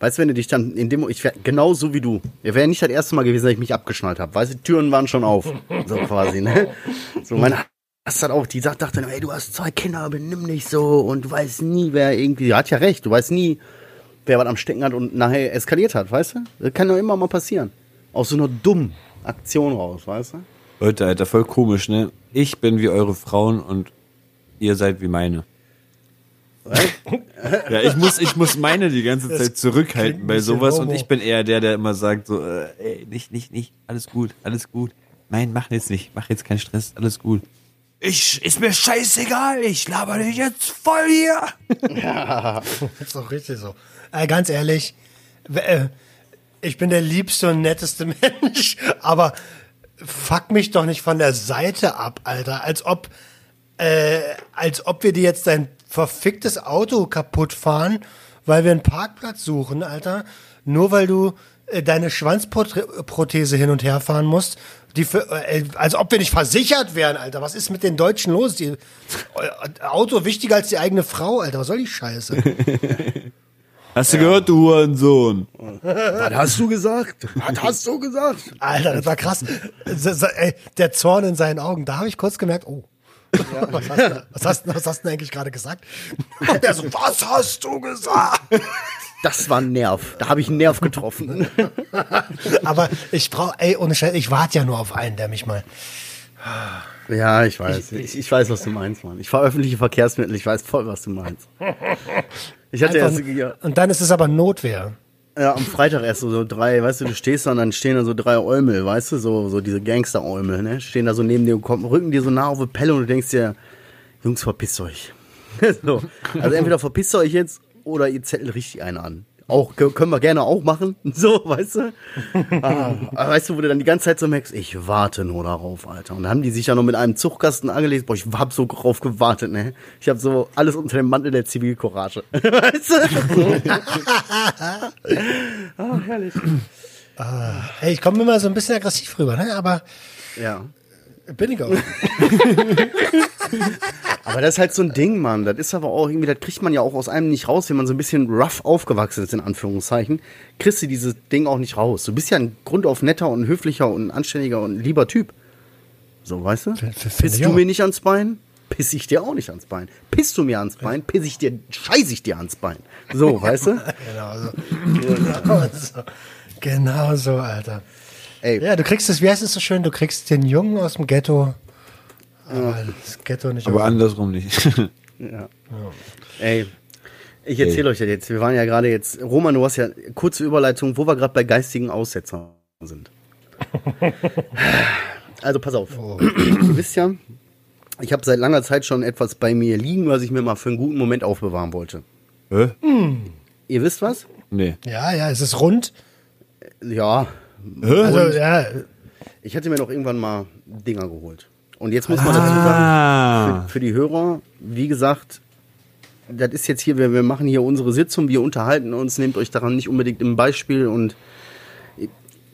Weißt du, wenn du dich dann in dem, ich wäre genauso wie du. Wir wäre nicht das erste Mal gewesen, dass ich mich abgeschnallt habe. Weißt du, die Türen waren schon auf. So quasi, ne? So, meine hasst das auch. Die sagt, dachte, ey, du hast zwei Kinder, benimm dich so und du weißt nie, wer irgendwie, die hat ja recht, du weißt nie, wer was am Stecken hat und nachher eskaliert hat, weißt du? Das kann doch immer mal passieren. Aus so einer dummen Aktion raus, weißt du? Leute, Alter, voll komisch, ne? Ich bin wie eure Frauen und ihr seid wie meine. Ja, ich muss, ich muss meine die ganze Zeit zurückhalten bei sowas und ich bin eher der, der immer sagt so, äh, ey, nicht, nicht, nicht, alles gut, alles gut. Nein, mach jetzt nicht, mach jetzt keinen Stress, alles gut. Ich, ist mir scheißegal, ich laber dich jetzt voll hier. ist doch richtig so. Äh, ganz ehrlich, äh, ich bin der liebste und netteste Mensch, aber fuck mich doch nicht von der Seite ab, Alter. Als ob, äh, als ob wir dir jetzt dein verficktes Auto kaputt fahren, weil wir einen Parkplatz suchen, Alter. Nur weil du äh, deine Schwanzprothese hin und her fahren musst. Die für, äh, als ob wir nicht versichert wären, Alter. Was ist mit den Deutschen los? Die, äh, Auto wichtiger als die eigene Frau, Alter. Was soll die Scheiße? Hast du gehört, du Hurensohn? Was hast du gesagt? Was hast du gesagt? Alter, das war krass. Ey, Der Zorn in seinen Augen. Da habe ich kurz gemerkt, oh. Was, hast du, was, hast, was hast du denn eigentlich gerade gesagt? Und der so, was hast du gesagt? Das war ein Nerv. Da habe ich einen Nerv getroffen. Aber ich brauche, ey, ohne Scheiß, ich warte ja nur auf einen, der mich mal. Ja, ich weiß. Ich, ich weiß, was du meinst, Mann. Ich fahre öffentliche Verkehrsmittel. Ich weiß voll, was du meinst. Ich hatte Einfach, erst, ja, und dann ist es aber Notwehr. Ja, am Freitag erst so, so drei, weißt du, du stehst da und dann stehen da so drei Eumel, weißt du, so, so diese Gangster-Eumel, ne? Stehen da so neben dir und kommen, rücken dir so nah auf die Pelle und du denkst dir, Jungs, verpisst euch. so. Also entweder verpisst euch jetzt oder ihr zettelt richtig einen an. Auch, kö- können wir gerne auch machen, so, weißt du? Ah, aber weißt du, wo du dann die ganze Zeit so merkst, ich warte nur darauf, Alter. Und dann haben die sich ja noch mit einem Zuchtkasten angelegt. Boah, ich hab so drauf gewartet, ne? Ich hab so alles unter dem Mantel der Zivilcourage. weißt du? Ah, herrlich. Ey, ich komme immer so ein bisschen aggressiv rüber, ne? Aber Ja. Bin ich auch. Aber das ist halt so ein Ding, Mann. Das ist aber auch irgendwie, das kriegt man ja auch aus einem nicht raus, wenn man so ein bisschen rough aufgewachsen ist, in Anführungszeichen. Kriegst du dieses Ding auch nicht raus. Du bist ja ein grundauf netter und höflicher und anständiger und lieber Typ. So, weißt du? Ich du mir nicht ans Bein? Piss ich dir auch nicht ans Bein. Pisst du mir ans Bein, piss ich dir, scheiß ich dir ans Bein. So, weißt du? Genau so. Genau so. Genau so, Alter. Ey, Ja, du kriegst es, wie heißt es so schön, du kriegst den Jungen aus dem Ghetto, aber das Ghetto nicht Aber andersrum nicht. Ja. Ey, ich erzähle euch das jetzt. Wir waren ja gerade jetzt, Roman, du hast ja kurze Überleitung, wo wir gerade bei geistigen Aussetzern sind. Also pass auf. Ihr wisst ja, ich habe seit langer Zeit schon etwas bei mir liegen, was ich mir mal für einen guten Moment aufbewahren wollte. Hä? Ihr wisst was? Nee. Ja, ja, es ist rund. Ja. Also, ja, Ich hätte mir noch irgendwann mal Dinger geholt. Und jetzt muss man dazu sagen, Ah. für, für die Hörer, wie gesagt, das ist jetzt hier, wir, wir machen hier unsere Sitzung, wir unterhalten uns, nehmt euch daran nicht unbedingt im Beispiel und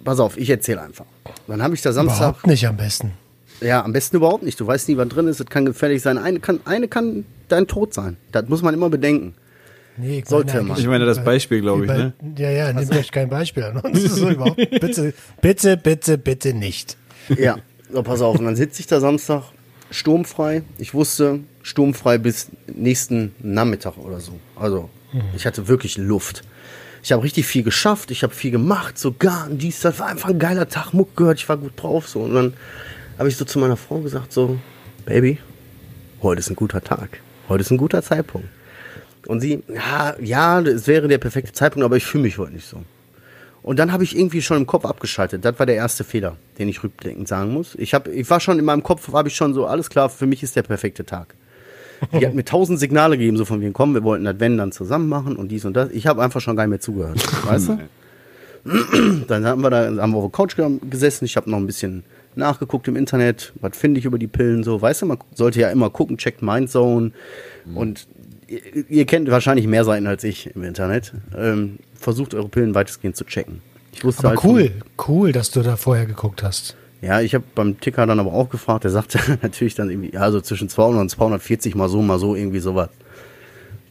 pass auf, ich erzähle einfach. Dann habe ich da Samstag, überhaupt nicht am besten. ja, am besten überhaupt nicht. Du weißt nie, was drin ist, es kann gefährlich sein. Eine kann, eine kann dein Tod sein. Das muss man immer bedenken. Nee, ich Sollte meine man. Ich meine das Beispiel, glaube ich, ne? Ja, ja, nehmt euch kein Beispiel an uns. So. Bitte, bitte, bitte, bitte nicht. Ja, so, pass auf. Und dann sitze ich da Samstag sturmfrei. Ich wusste, sturmfrei bis nächsten Nachmittag oder so. Also, ich hatte wirklich Luft. Ich habe richtig viel geschafft, ich habe viel gemacht, sogar dies, das war einfach ein geiler Tag, Muck gehört, ich war gut drauf. So. Und dann habe ich so zu meiner Frau gesagt: so, Baby, heute ist ein guter Tag. Heute ist ein guter Zeitpunkt. Und sie, ja, ja, es wäre der perfekte Zeitpunkt, aber ich fühle mich heute nicht so. Und dann habe ich irgendwie schon im Kopf abgeschaltet. Das war der erste Fehler, den ich rückblickend sagen muss. Ich, hab, ich war schon in meinem Kopf, habe ich schon so, alles klar, für mich ist der perfekte Tag. Die hat mir tausend Signale gegeben, so von wegen, komm, wir wollten das Wenn dann zusammen machen und dies und das. Ich habe einfach schon gar nicht mehr zugehört, weißt du? Dann haben wir da haben wir auf der Couch ge- gesessen. Ich habe noch ein bisschen nachgeguckt im Internet, was finde ich über die Pillen so. Weißt du, man sollte ja immer gucken, checkt Mindzone. Und ihr, ihr kennt wahrscheinlich mehr Seiten als ich im Internet. Ähm, versucht eure Pillen weitestgehend zu checken. Ich wusste Aber halt von- cool, cool, dass du da vorher geguckt hast. ja, ich habe beim Ticker dann aber auch gefragt, der sagte natürlich dann irgendwie, ja, so zwischen 200 und 240 mal so, mal so, irgendwie sowas.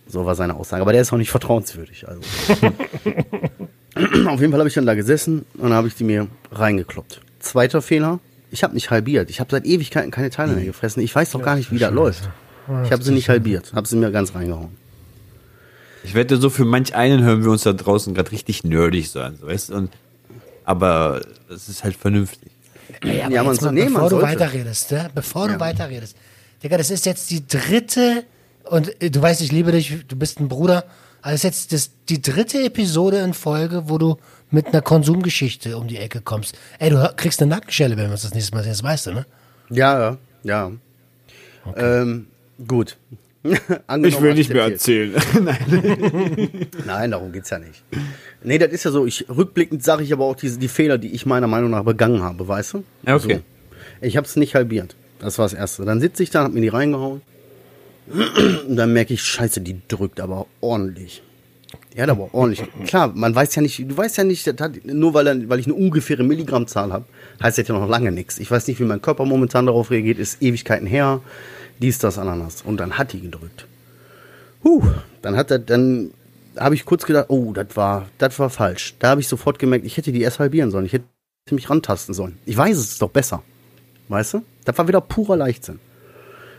So war seine Aussage. Aber der ist auch nicht vertrauenswürdig. Also. Auf jeden Fall habe ich dann da gesessen und dann habe ich die mir reingekloppt. Zweiter Fehler, ich habe nicht halbiert. Ich habe seit Ewigkeiten keine Teile mehr gefressen. Ich weiß doch gar nicht, wie das läuft. Ich habe sie nicht halbiert, habe sie mir ganz reingehauen. Ich wette, so für manch einen hören wir uns da draußen gerade richtig nerdig sein, so, weißt du? Und, aber das ist halt vernünftig. Ey, aber Ja, man so- mal, nee, man bevor du sollte. weiterredest, ne? bevor Ja. du weiterredest. Digga, das ist jetzt die dritte, und äh, du weißt, ich liebe dich, du bist ein Bruder, aber das ist jetzt das, die dritte Episode in Folge, wo du mit einer Konsumgeschichte um die Ecke kommst. Ey, du kriegst eine Nackenschelle, wenn wir uns das nächste Mal sehen, das weißt du, ne? Ja, ja, ja. Ähm, gut. Angenommen, hab erzählt. erzählen. Nein. Nein, darum geht's ja nicht. Nee, das ist ja so, ich rückblickend sage ich aber auch diese, die Fehler, die ich meiner Meinung nach begangen habe, weißt du? Ja, okay. So. Ich habe es nicht halbiert. Das war das Erste. Dann sitze ich da, hab mir die reingehauen. Und dann merke ich, scheiße, die drückt aber ordentlich. Die hat aber ordentlich. Klar, man weiß ja nicht, du weißt ja nicht, hat, nur weil, er- weil ich eine ungefähre Milligrammzahl habe, heißt das ja noch lange nichts. Ich weiß nicht, wie mein Körper momentan darauf reagiert, ist Ewigkeiten her, dies, das, Ananas. Und dann hat die gedrückt. Huh, dann hat er, dann habe ich kurz gedacht, oh, das war, das war falsch. Da habe ich sofort gemerkt, ich hätte die erst halbieren sollen. Ich hätte mich rantasten sollen. Ich weiß, es ist doch besser. Weißt du? Das war wieder purer Leichtsinn.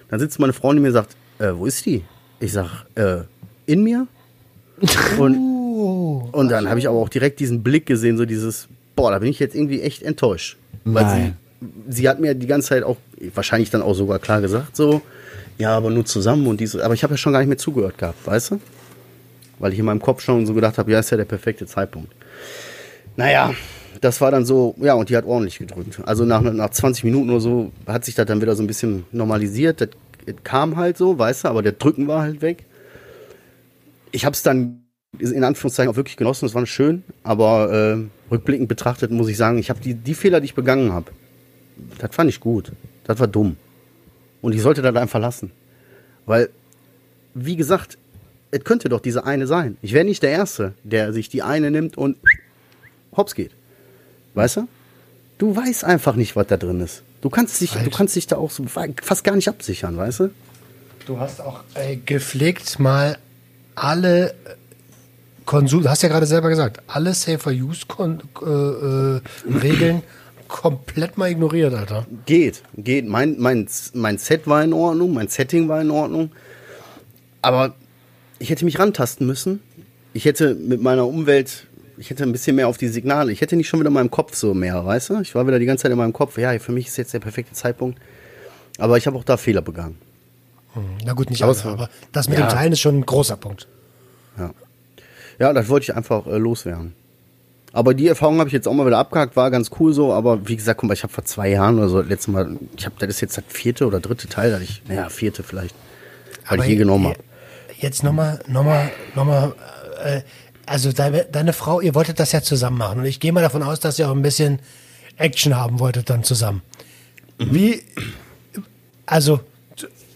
Dann sitzt meine Frau neben mir und sagt, äh, wo ist die? Ich sag, äh, in mir? Und, und dann habe ich aber auch direkt diesen Blick gesehen, so dieses, boah, da bin ich jetzt irgendwie echt enttäuscht. Weil Nein. Sie, hat mir die ganze Zeit auch, wahrscheinlich dann auch sogar klar gesagt, so, ja, aber nur zusammen und diese, aber ich habe ja schon gar nicht mehr zugehört gehabt, weißt du? Weil ich in meinem Kopf schon so gedacht habe, ja, ist ja der perfekte Zeitpunkt. Naja, das war dann so, ja, und die hat ordentlich gedrückt. Also nach, nach 20 Minuten oder so hat sich das dann wieder so ein bisschen normalisiert. Das, das kam halt so, weißt du, aber der Drücken war halt weg. Ich habe es dann in Anführungszeichen auch wirklich genossen, es war schön, aber äh, rückblickend betrachtet muss ich sagen, ich habe die, die Fehler, die ich begangen habe, das fand ich gut. Das war dumm. Und ich sollte das einfach lassen. Weil, wie gesagt, es könnte doch diese eine sein. Ich wäre nicht der Erste, der sich die eine nimmt und hops geht. Weißt du? Du weißt einfach nicht, was da drin ist. Du kannst dich, du kannst dich da auch so fast gar nicht absichern, weißt du? Du hast auch ey, gepflegt mal alle äh, Konsum, du hast ja gerade selber gesagt, alle Safer-Use-Regeln äh, Regeln komplett mal ignoriert, Alter. Geht, geht. Mein, mein, mein Set war in Ordnung, mein Setting war in Ordnung. Aber ich hätte mich rantasten müssen. Ich hätte mit meiner Umwelt, ich hätte ein bisschen mehr auf die Signale. Ich hätte nicht schon wieder in meinem Kopf so mehr, weißt du? Ich war wieder die ganze Zeit in meinem Kopf. Ja, für mich ist jetzt der perfekte Zeitpunkt. Aber ich habe auch da Fehler begangen. Na gut, nicht Aber alle, es war- aber das mit Ja. dem Teilen ist schon ein großer Punkt. Ja, ja das wollte ich einfach äh, loswerden. Aber die Erfahrung habe ich jetzt auch mal wieder abgehakt, war ganz cool so. Aber wie gesagt, guck mal, ich habe vor zwei Jahren oder so, das letzte Mal, ich habe, das ist jetzt das vierte oder dritte Teil, das ich, naja, vierte vielleicht, weil ich je genommen habe. Jetzt nochmal, nochmal, nochmal, äh, also deine, deine Frau, ihr wolltet das ja zusammen machen. Und ich gehe mal davon aus, dass ihr auch ein bisschen Action haben wolltet dann zusammen. Wie, also,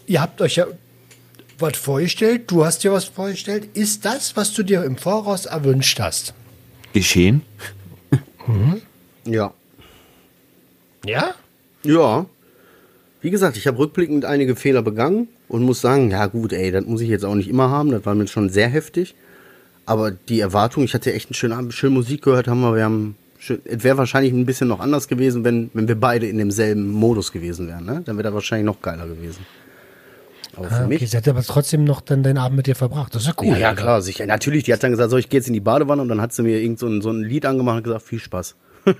ihr habt euch ja was vorgestellt, du hast dir was vorgestellt. Ist das, was du dir im Voraus erwünscht hast? Geschehen? Ja. Ja? Ja. Wie gesagt, ich habe rückblickend einige Fehler begangen und muss sagen, ja gut, ey, das muss ich jetzt auch nicht immer haben, das war mir schon sehr heftig. Aber die Erwartung, ich hatte echt einen schönen Abend, schön Musik gehört, haben wir, wir haben schön- es wäre wahrscheinlich ein bisschen noch anders gewesen, wenn, wenn wir beide in demselben Modus gewesen wären, ne? Dann wäre das wahrscheinlich noch geiler gewesen. Aber für Ah, okay, mich. sie hat aber trotzdem noch dann den Abend mit dir verbracht. Das ist ja cool. Ja, ja, klar, sicher. Natürlich, die hat dann gesagt, so, ich gehe jetzt in die Badewanne und dann hat sie mir irgend so ein, so ein Lied angemacht und gesagt, viel Spaß. so.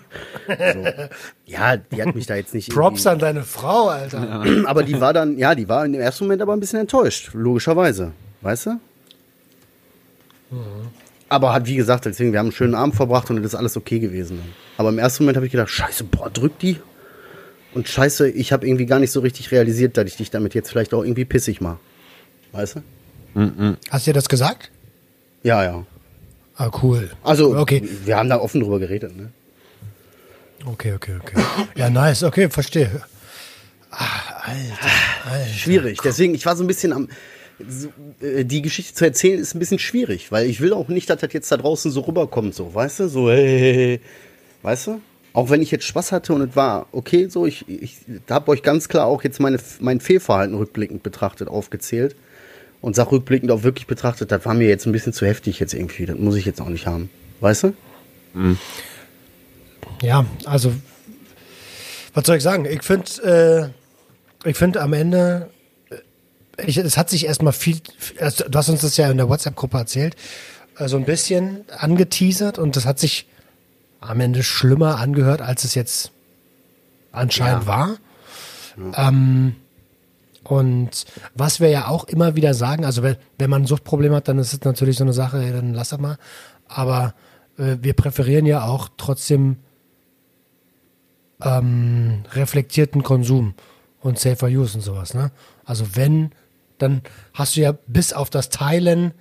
Ja, die hat mich da jetzt nicht. Props an deine Frau, Alter. aber die war dann, ja, die war im ersten Moment aber ein bisschen enttäuscht, logischerweise. Weißt du? Aber hat, wie gesagt, deswegen, wir haben einen schönen Abend verbracht und das ist alles okay gewesen. Aber im ersten Moment habe ich gedacht, scheiße, boah, drück die. Und scheiße, ich habe irgendwie gar nicht so richtig realisiert, dass ich dich damit jetzt vielleicht auch irgendwie pissig mache. Weißt du? Hast du dir das gesagt? Ja, ja. Ah, cool. Also, okay. wir haben da offen drüber geredet, ne? Okay, okay, okay. Ja, nice, okay, verstehe. Ah, Alter, Alter. schwierig. Deswegen, ich war so ein bisschen am. So, äh, die Geschichte zu erzählen ist ein bisschen schwierig, weil ich will auch nicht, dass das jetzt da draußen so rüberkommt, so, weißt du? So, hey, hey, hey. weißt du? Auch wenn ich jetzt Spaß hatte und es war okay, so, ich, ich habe euch ganz klar auch jetzt meine, mein Fehlverhalten rückblickend betrachtet, aufgezählt. Und sag rückblickend auch wirklich betrachtet, das war mir jetzt ein bisschen zu heftig jetzt irgendwie. Das muss ich jetzt auch nicht haben. Weißt du? Ja, also, was soll ich sagen? Ich finde, äh, ich finde am Ende, äh, ich, es hat sich erstmal viel, also, du hast uns das ja in der WhatsApp-Gruppe erzählt, äh, so ein bisschen angeteasert und das hat sich am Ende schlimmer angehört, als es jetzt anscheinend Ja. war. Ähm, und was wir ja auch immer wieder sagen, also wenn, wenn man ein Suchtproblem hat, dann ist es natürlich so eine Sache, ey, dann lass das mal. Aber äh, wir präferieren ja auch trotzdem ähm, reflektierten Konsum und safer use und sowas. Ne? Also wenn, dann hast du ja bis auf das Teilen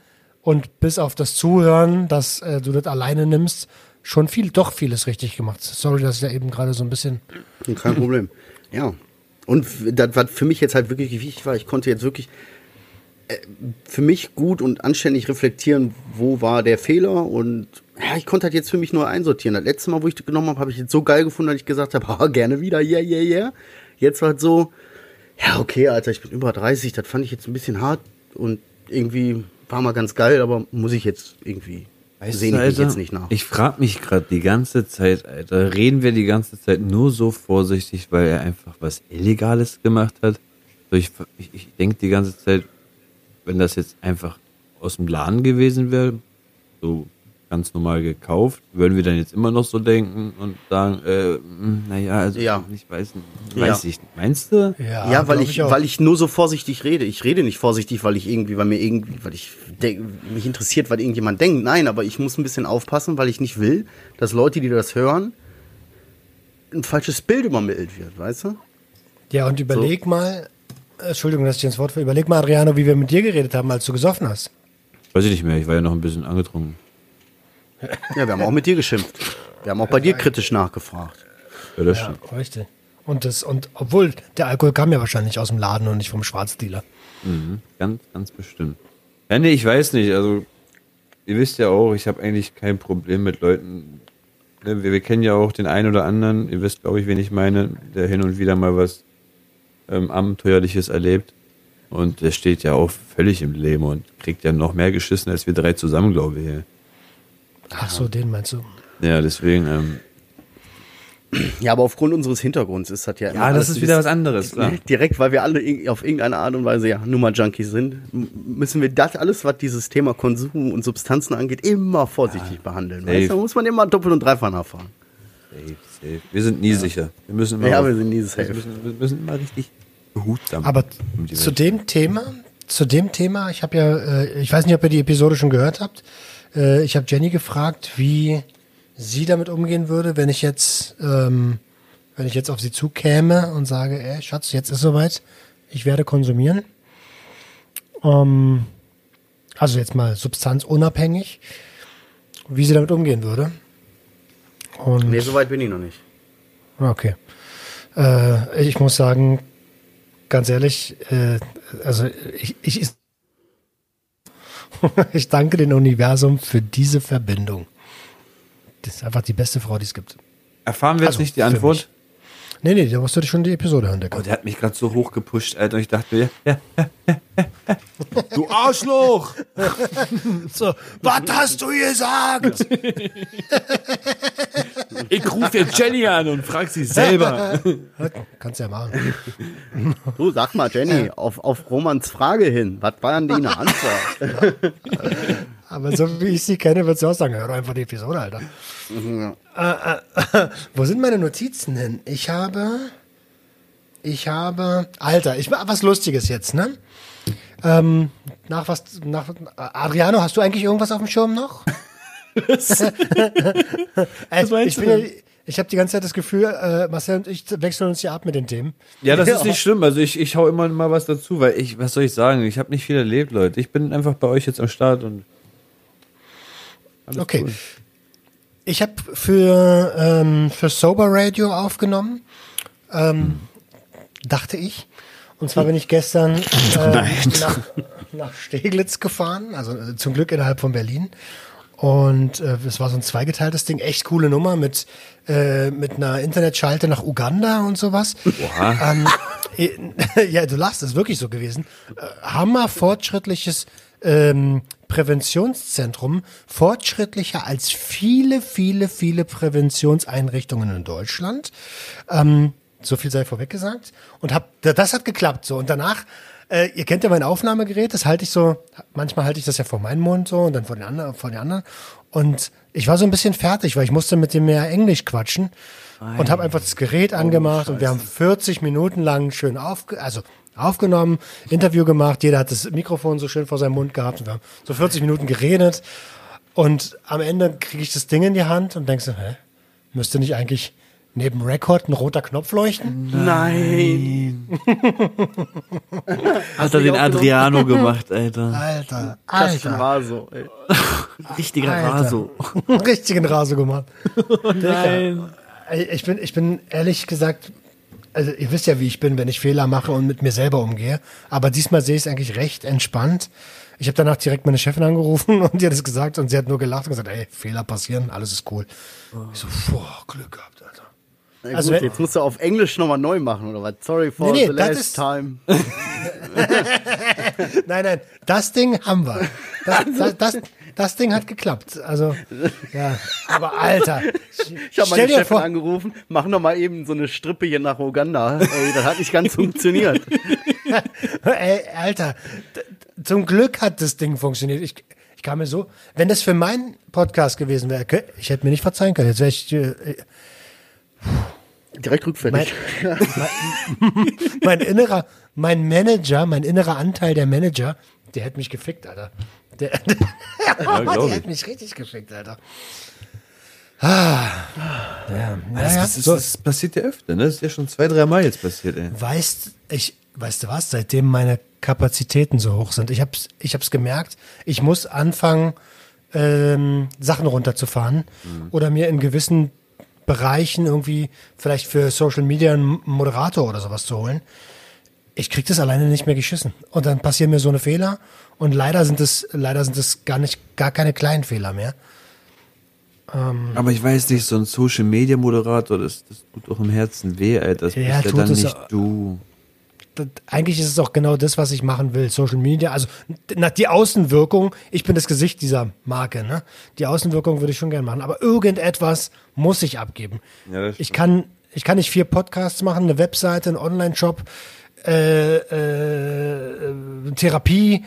und bis auf das Zuhören, dass äh, du das alleine nimmst, schon viel, doch vieles richtig gemacht. Sorry, dass ich da eben gerade so ein bisschen Kein Problem. Ja. Und das, was für mich jetzt halt wirklich wichtig war, ich konnte jetzt wirklich äh, für mich gut und anständig reflektieren, wo war der Fehler und ja, ich konnte halt jetzt für mich nur einsortieren. Das letzte Mal, wo ich das genommen habe, habe ich jetzt so geil gefunden, dass ich gesagt habe, ah, gerne wieder, yeah, yeah, yeah. Jetzt war es so, ja, okay, Alter, ich bin über 30, das fand ich jetzt ein bisschen hart und irgendwie war mal ganz geil, aber muss ich jetzt irgendwie, Weißt sehne du, ich Alter, jetzt nicht nach. Ich frage mich gerade die ganze Zeit, Alter, reden wir die ganze Zeit nur so vorsichtig, weil er einfach was Illegales gemacht hat? So, ich ich, ich denke die ganze Zeit, wenn das jetzt einfach aus dem Laden gewesen wäre, so ganz normal gekauft, würden wir dann jetzt immer noch so denken und sagen, äh, naja, also Ja. ich weiß, nicht, Ja. weiß ich nicht. Meinst du? Ja, Ja, weil ich, auch. weil ich nur so vorsichtig rede. Ich rede nicht vorsichtig, weil ich irgendwie, weil mir irgendwie, weil ich mich interessiert, was irgendjemand denkt. Nein, aber ich muss ein bisschen aufpassen, weil ich nicht will, dass Leute, die das hören, ein falsches Bild übermittelt wird, weißt du? Ja, und überleg mal, äh, Entschuldigung, dass ich ins Wort falle, überleg mal, Adriano, wie wir mit dir geredet haben, als du gesoffen hast. Weiß ich nicht mehr, ich war ja noch ein bisschen angetrunken. Ja, wir haben auch mit dir geschimpft. Wir haben auch bei dir kritisch nachgefragt. Ja, das Ja, stimmt. richtig. Und das, und obwohl der Alkohol kam ja wahrscheinlich aus dem Laden und nicht vom Schwarzdealer. Ganz, ganz bestimmt. Ja, nee, ich weiß nicht. Also, ihr wisst ja auch, ich habe eigentlich kein Problem mit Leuten. Ne, wir, wir kennen ja auch den einen oder anderen, ihr wisst, glaube ich, wen ich meine, der hin und wieder mal was ähm, Abenteuerliches erlebt. Und der steht ja auch völlig im Leben und kriegt ja noch mehr geschissen als wir drei zusammen, glaube ich. Ach so, den meinst du? Ja, deswegen, ähm, Ja, aber aufgrund unseres Hintergrunds ist das ja immer ja, das alles ist wieder was anderes, klar. Direkt, weil wir alle auf irgendeine Art und Weise ja Nummer-Junkies sind, m- müssen wir das alles, was dieses Thema Konsum und Substanzen angeht, immer vorsichtig behandeln. safe. Weißt? Da muss man immer doppelt und dreifach nachfahren. Safe, safe. Wir sind nie sicher. Wir müssen immer, Ja, wir sind nie wir safe. müssen, wir müssen immer richtig behutsam. Aber um zu dem Thema, zu dem Thema, ich habe ja, äh, ich weiß nicht, ob ihr die Episode schon gehört habt. Äh, ich habe Jenny gefragt, wie sie damit umgehen würde, wenn ich jetzt, ähm, wenn ich jetzt auf sie zukäme und sage, ey, Schatz, jetzt ist soweit, ich werde konsumieren. Ähm, also jetzt mal substanzunabhängig. wie sie damit umgehen würde. Und Nee, so weit bin ich noch nicht. Okay. Äh, ich muss sagen, ganz ehrlich, äh, also ich, ich, ich danke dem Universum für diese Verbindung. Das ist einfach die beste Frau, die es gibt. Erfahren wir jetzt Also, nicht die Antwort? Nee, nee, da musst du dir schon die Episode hören. Der Oh, der hat mich gerade so hoch gepusht, Alter. Und ich dachte mir, ja. du Arschloch! so, was hast du gesagt? Ich rufe jetzt Jenny an und frag sie selber. Kannst ja machen. Du, sag mal, Jenny, auf, auf Romans Frage hin, was war denn die Antwort? Aber so wie ich sie kenne, wird sie auch sagen, hör doch einfach die Episode, Alter. Äh, äh, wo sind meine Notizen hin? Ich habe, ich habe, Alter, ich was Lustiges jetzt, ne? Ähm, nach was, nach, Adriano, hast du eigentlich irgendwas auf dem Schirm noch? Äh, meinst ich du bin ich habe die ganze Zeit das Gefühl, äh, Marcel und ich wechseln uns hier ab mit den Themen. Ja, das ist nicht schlimm. Also ich, ich hau immer mal was dazu, weil ich, was soll ich sagen? Ich habe nicht viel erlebt, Leute. Ich bin einfach bei euch jetzt am Start und alles Okay. cool. Ich habe für, ähm, für Sober Radio aufgenommen, ähm, dachte ich. Und zwar bin ich gestern äh, nach, nach Steglitz gefahren, also äh, zum Glück innerhalb von Berlin. Und äh, es war so ein zweigeteiltes Ding, echt coole Nummer mit, äh, mit einer Internetschalte nach Uganda und sowas. Oha. Ähm, äh, ja, du lachst, das ist wirklich so gewesen. Äh, Hammer fortschrittliches ähm, Präventionszentrum, fortschrittlicher als viele, viele, viele Präventionseinrichtungen in Deutschland. Ähm, so viel sei vorweg gesagt. Und hab, das hat geklappt so. Und danach, äh, ihr kennt ja mein Aufnahmegerät, das halte ich so, manchmal halte ich das ja vor meinem Mund so und dann vor den anderen, vor den anderen. Und ich war so ein bisschen fertig, weil ich musste mit dem mehr Englisch quatschen und habe einfach das Gerät angemacht und wir haben 40 Minuten lang schön aufge also aufgenommen, Interview gemacht, jeder hat das Mikrofon so schön vor seinem Mund gehabt und wir haben so 40 Minuten geredet. Und am Ende kriege ich das Ding in die Hand und denkst so, hä, müsste nicht eigentlich neben Record ein roter Knopf leuchten? Nein. Hat er den Adriano gemacht, Alter. Alter, Alter, war so, ey. Richtiger Alter. Raso. richtigen Raso gemacht. Nein. Ich bin, ich bin ehrlich gesagt, also ihr wisst ja, wie ich bin, wenn ich Fehler mache und mit mir selber umgehe. Aber diesmal sehe ich es eigentlich recht entspannt. Ich habe danach direkt meine Chefin angerufen und die hat es gesagt und sie hat nur gelacht und gesagt, ey, Fehler passieren, alles ist cool. Ich so, boah, Glück gehabt, Also gut, wenn- jetzt musst du auf Englisch nochmal neu machen, oder was? Sorry for Nee, nee, the last time. Nein, nein, das Ding haben wir. Das, das, das, das Ding hat geklappt. Also, ja, aber Alter, Ich habe meine Chefin vor, angerufen, mach noch mal eben so eine Strippe hier nach Uganda. Ey, das hat nicht ganz funktioniert. Ey, Alter, zum Glück hat das Ding funktioniert. Ich, ich kam mir so, wenn das für meinen Podcast gewesen wäre, ich hätte mir nicht verzeihen können. Jetzt wäre ich, äh, Direkt rückfällig. mein, mein innerer, mein Manager, mein innerer Anteil der Manager, der hätte mich gefickt, Alter. Der, der, glaub der hätte mich richtig gefickt, Alter. Ah, ja, Das, naja, das, ist, so, das passiert ja öfter, ne? Das ist ja schon zwei, drei Mal jetzt passiert, ey. weißt, ich, weißt du was, seitdem meine Kapazitäten so hoch sind, ich hab's, ich hab's gemerkt, ich muss anfangen, ähm, Sachen runterzufahren oder mir in gewissen Bereichen irgendwie vielleicht für Social Media einen Moderator oder sowas zu holen. Ich krieg das alleine nicht mehr geschissen. Und dann passieren mir so eine Fehler und leider sind es, leider sind es gar nicht, gar keine kleinen Fehler mehr. Aber ich weiß nicht, so ein Social Media Moderator, das, das tut doch im Herzen weh, Alter. Das Ja, bist ja dann nicht du. Eigentlich ist es auch genau das, was ich machen will. Social Media, also na, die Außenwirkung, ich bin das Gesicht dieser Marke, ne? Die Außenwirkung würde ich schon gerne machen, aber irgendetwas muss ich abgeben. Ja, das ich kann, ich kann nicht vier Podcasts machen, eine Webseite, einen Online-Shop, äh, äh, Therapie,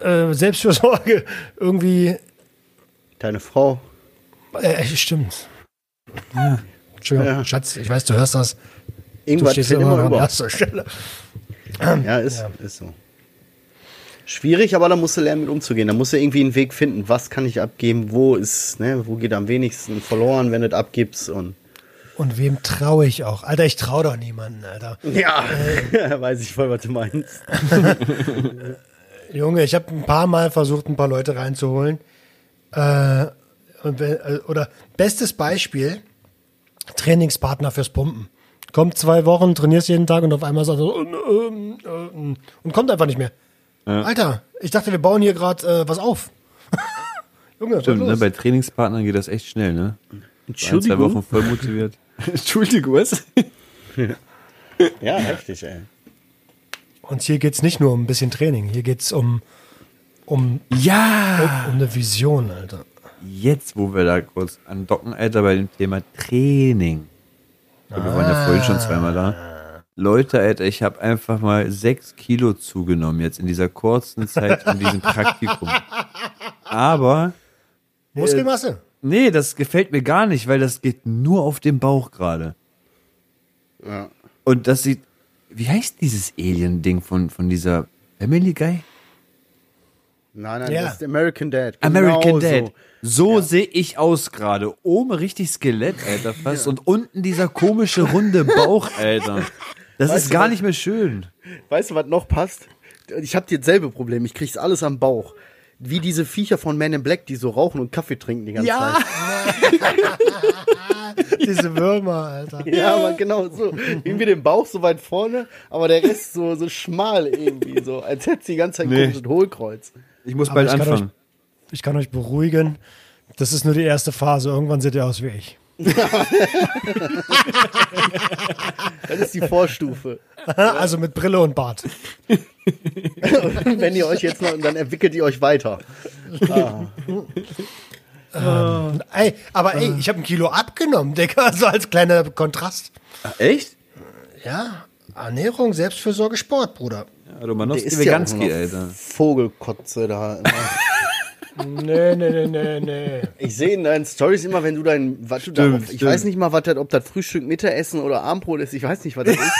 äh, Selbstfürsorge, irgendwie, Deine Frau. äh, stimmt. Entschuldigung, Ja. Schatz, ich weiß, du hörst das. Irgendwas steht immer immer an über. erster Stelle. Ja, ist, ist so. Schwierig, aber da musst du lernen, mit umzugehen. Da musst du irgendwie einen Weg finden. Was kann ich abgeben? Wo ist, ne, wo geht am wenigsten verloren, wenn du das abgibst? Und Und wem traue ich auch? Alter, ich traue doch niemanden, Alter. ja, weiß ich voll, was du meinst. Junge, ich habe ein paar Mal versucht, ein paar Leute reinzuholen. Äh, äh, Oder bestes Beispiel, Trainingspartner fürs Pumpen. Kommt zwei Wochen, trainierst jeden Tag und auf einmal sagt er so, ähm, ähm, und kommt einfach nicht mehr. Alter, ich dachte, wir bauen hier gerade äh, was auf. Junge, was Stimmt, ne? bei Trainingspartnern geht das echt schnell, ne? Ein, zwei Entschuldigung. Wochen voll motiviert. Entschuldigung, was? Ja, heftig, ey. Und hier geht's nicht nur um ein bisschen Training, hier geht's um, um, Ja! um eine Vision, Alter. Jetzt, wo wir da kurz andocken, Alter, bei dem Thema Training. Wir waren ja vorhin schon zweimal da. Leute, Alter, ich habe einfach mal sechs Kilo zugenommen jetzt in dieser kurzen Zeit in diesem Praktikum. Aber, Muskelmasse. nee, das gefällt mir gar nicht, weil das geht nur auf den Bauch gerade. Ja. Und das sieht, wie heißt dieses Alien-Ding von, von dieser Family Guy? Nein, nein, Ja. das ist American Dad. American Genau Dad. So, sehe ich aus gerade. Oben richtig Skelett, Alter, fast. Und unten dieser komische runde Bauch, Alter. Das Weißt ist gar was? nicht mehr schön. Weißt du, was noch passt? Ich habe dasselbe Problem. Ich krieg's alles am Bauch. Wie diese Viecher von Man in Black, die so rauchen und Kaffee trinken die ganze Ja. Zeit. Diese Würmer, Alter. Ja, aber genau so. Irgendwie den Bauch so weit vorne, aber der Rest so, so schmal irgendwie. So, als hätte sie die ganze Zeit ein Nee. komisches Hohlkreuz. Ich muss Aber bald ich kann anfangen. Ich kann euch beruhigen, das ist nur die erste Phase. Irgendwann seht ihr aus wie ich. Das ist die Vorstufe. Also mit Brille und Bart. Und wenn ihr euch jetzt noch, dann entwickelt ihr euch weiter. Ey, aber ey, ich habe ein Kilo abgenommen, Digga, so als kleiner Kontrast. Echt? Ja, Ernährung, Selbstfürsorge, Sport, Bruder. Romanowski ist ja Alter. Vogelkotze da. Immer. Nee, nee, nee, nee, nee. Ich sehe in deinen Stories immer, wenn du dein, was du da, Stimmt, ich stimmt. weiß nicht mal, was das, ob das Frühstück, Mittagessen oder Abendbrot ist, ich weiß nicht, was das ist.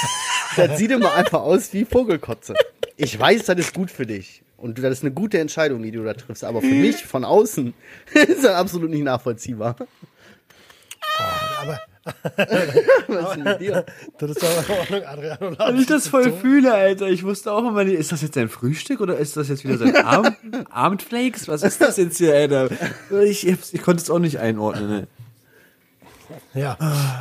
das sieht immer einfach aus wie Vogelkotze. Ich weiß, das ist gut für dich. Und das ist eine gute Entscheidung, die du da triffst. Aber für mich von außen ist das absolut nicht nachvollziehbar. Aber Was ist denn mit dir? das ist doch in Ordnung, Adriano. Weil ich das voll fühle, Alter. Ich wusste auch immer nicht, ist das jetzt sein Frühstück oder ist das jetzt wieder sein Abend, Abendflakes? Was ist das jetzt hier, Alter? Ich, ich, konnte es auch nicht einordnen. Ne? Ja.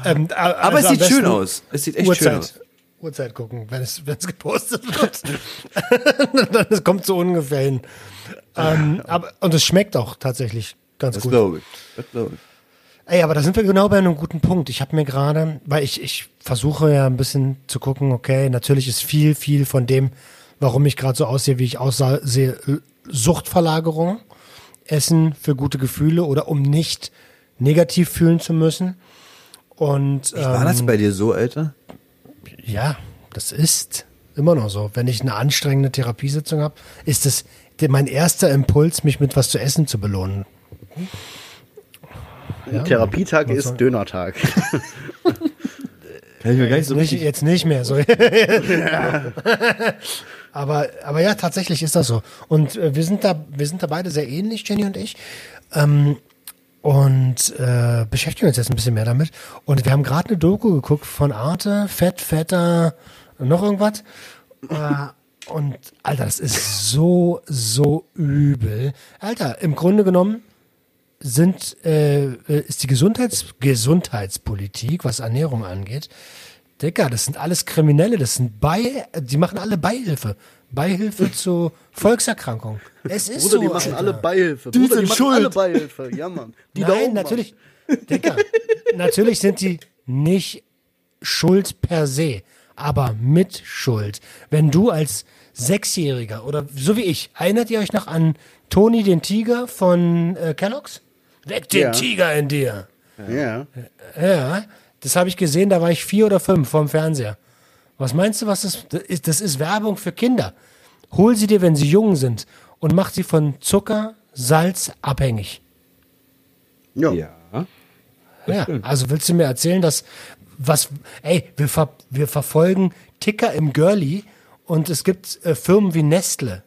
Ähm, a- Aber also es sieht schön aus. Es sieht echt schön aus. Uhrzeit, Uhrzeit gucken, wenn es, wenn es gepostet wird. Dann es kommt so ungefähr hin. Ähm, aber, und es schmeckt auch tatsächlich ganz Das gut. glaube ich. Das glaube ich. Ey, aber da sind wir genau bei einem guten Punkt. Ich habe mir gerade, weil ich, ich versuche ja ein bisschen zu gucken, okay, natürlich ist viel, viel von dem, warum ich gerade so aussehe, wie ich aussehe, Suchtverlagerung, Essen für gute Gefühle oder um nicht negativ fühlen zu müssen. Und War das ähm, bei dir so, Alter? ja, das ist immer noch so. Wenn ich eine anstrengende Therapiesitzung habe, ist es mein erster Impuls, mich mit was zu essen zu belohnen. Ja, Therapietag ist Dönertag. Kann ich mir gar nicht so Nicht, richtig. jetzt nicht mehr. So. aber, aber ja, tatsächlich ist das so. Und äh, wir sind da, wir sind da beide sehr ähnlich, Jenny und ich. Ähm, und äh, beschäftigen uns jetzt ein bisschen mehr damit. Und wir haben gerade eine Doku geguckt von Arte, Fett, Fetter, noch irgendwas. Äh, und Alter, das ist so, so übel. Alter, im Grunde genommen sind, äh, äh, ist die Gesundheits Gesundheitspolitik, was Ernährung angeht, Dicker, das sind alles Kriminelle, das sind Bei, die machen alle Beihilfe. Beihilfe zu Volkserkrankungen. Es ist Bruder, so. die machen Alter. alle Beihilfe. Die Bruder, sind die machen schuld. alle Beihilfe. Ja, Mann. Die Nein, natürlich. Dicker, natürlich sind die nicht schuld per se, aber mit Schuld. Wenn du als Sechsjähriger oder so wie ich, erinnert ihr euch noch an Toni den Tiger von äh, Kellogg's? Weg den Ja. Tiger in dir. Ja. Ja, das habe ich gesehen, da war ich vier oder fünf vorm Fernseher. Was meinst du, was das, das ist? Das ist Werbung für Kinder. Hol sie dir, wenn sie jung sind und mach sie von Zucker, Salz abhängig. Ja. Ja. Ja, also willst du mir erzählen, dass was, ey, wir, ver, wir verfolgen Ticker im Girlie und es gibt äh, Firmen wie Nestle.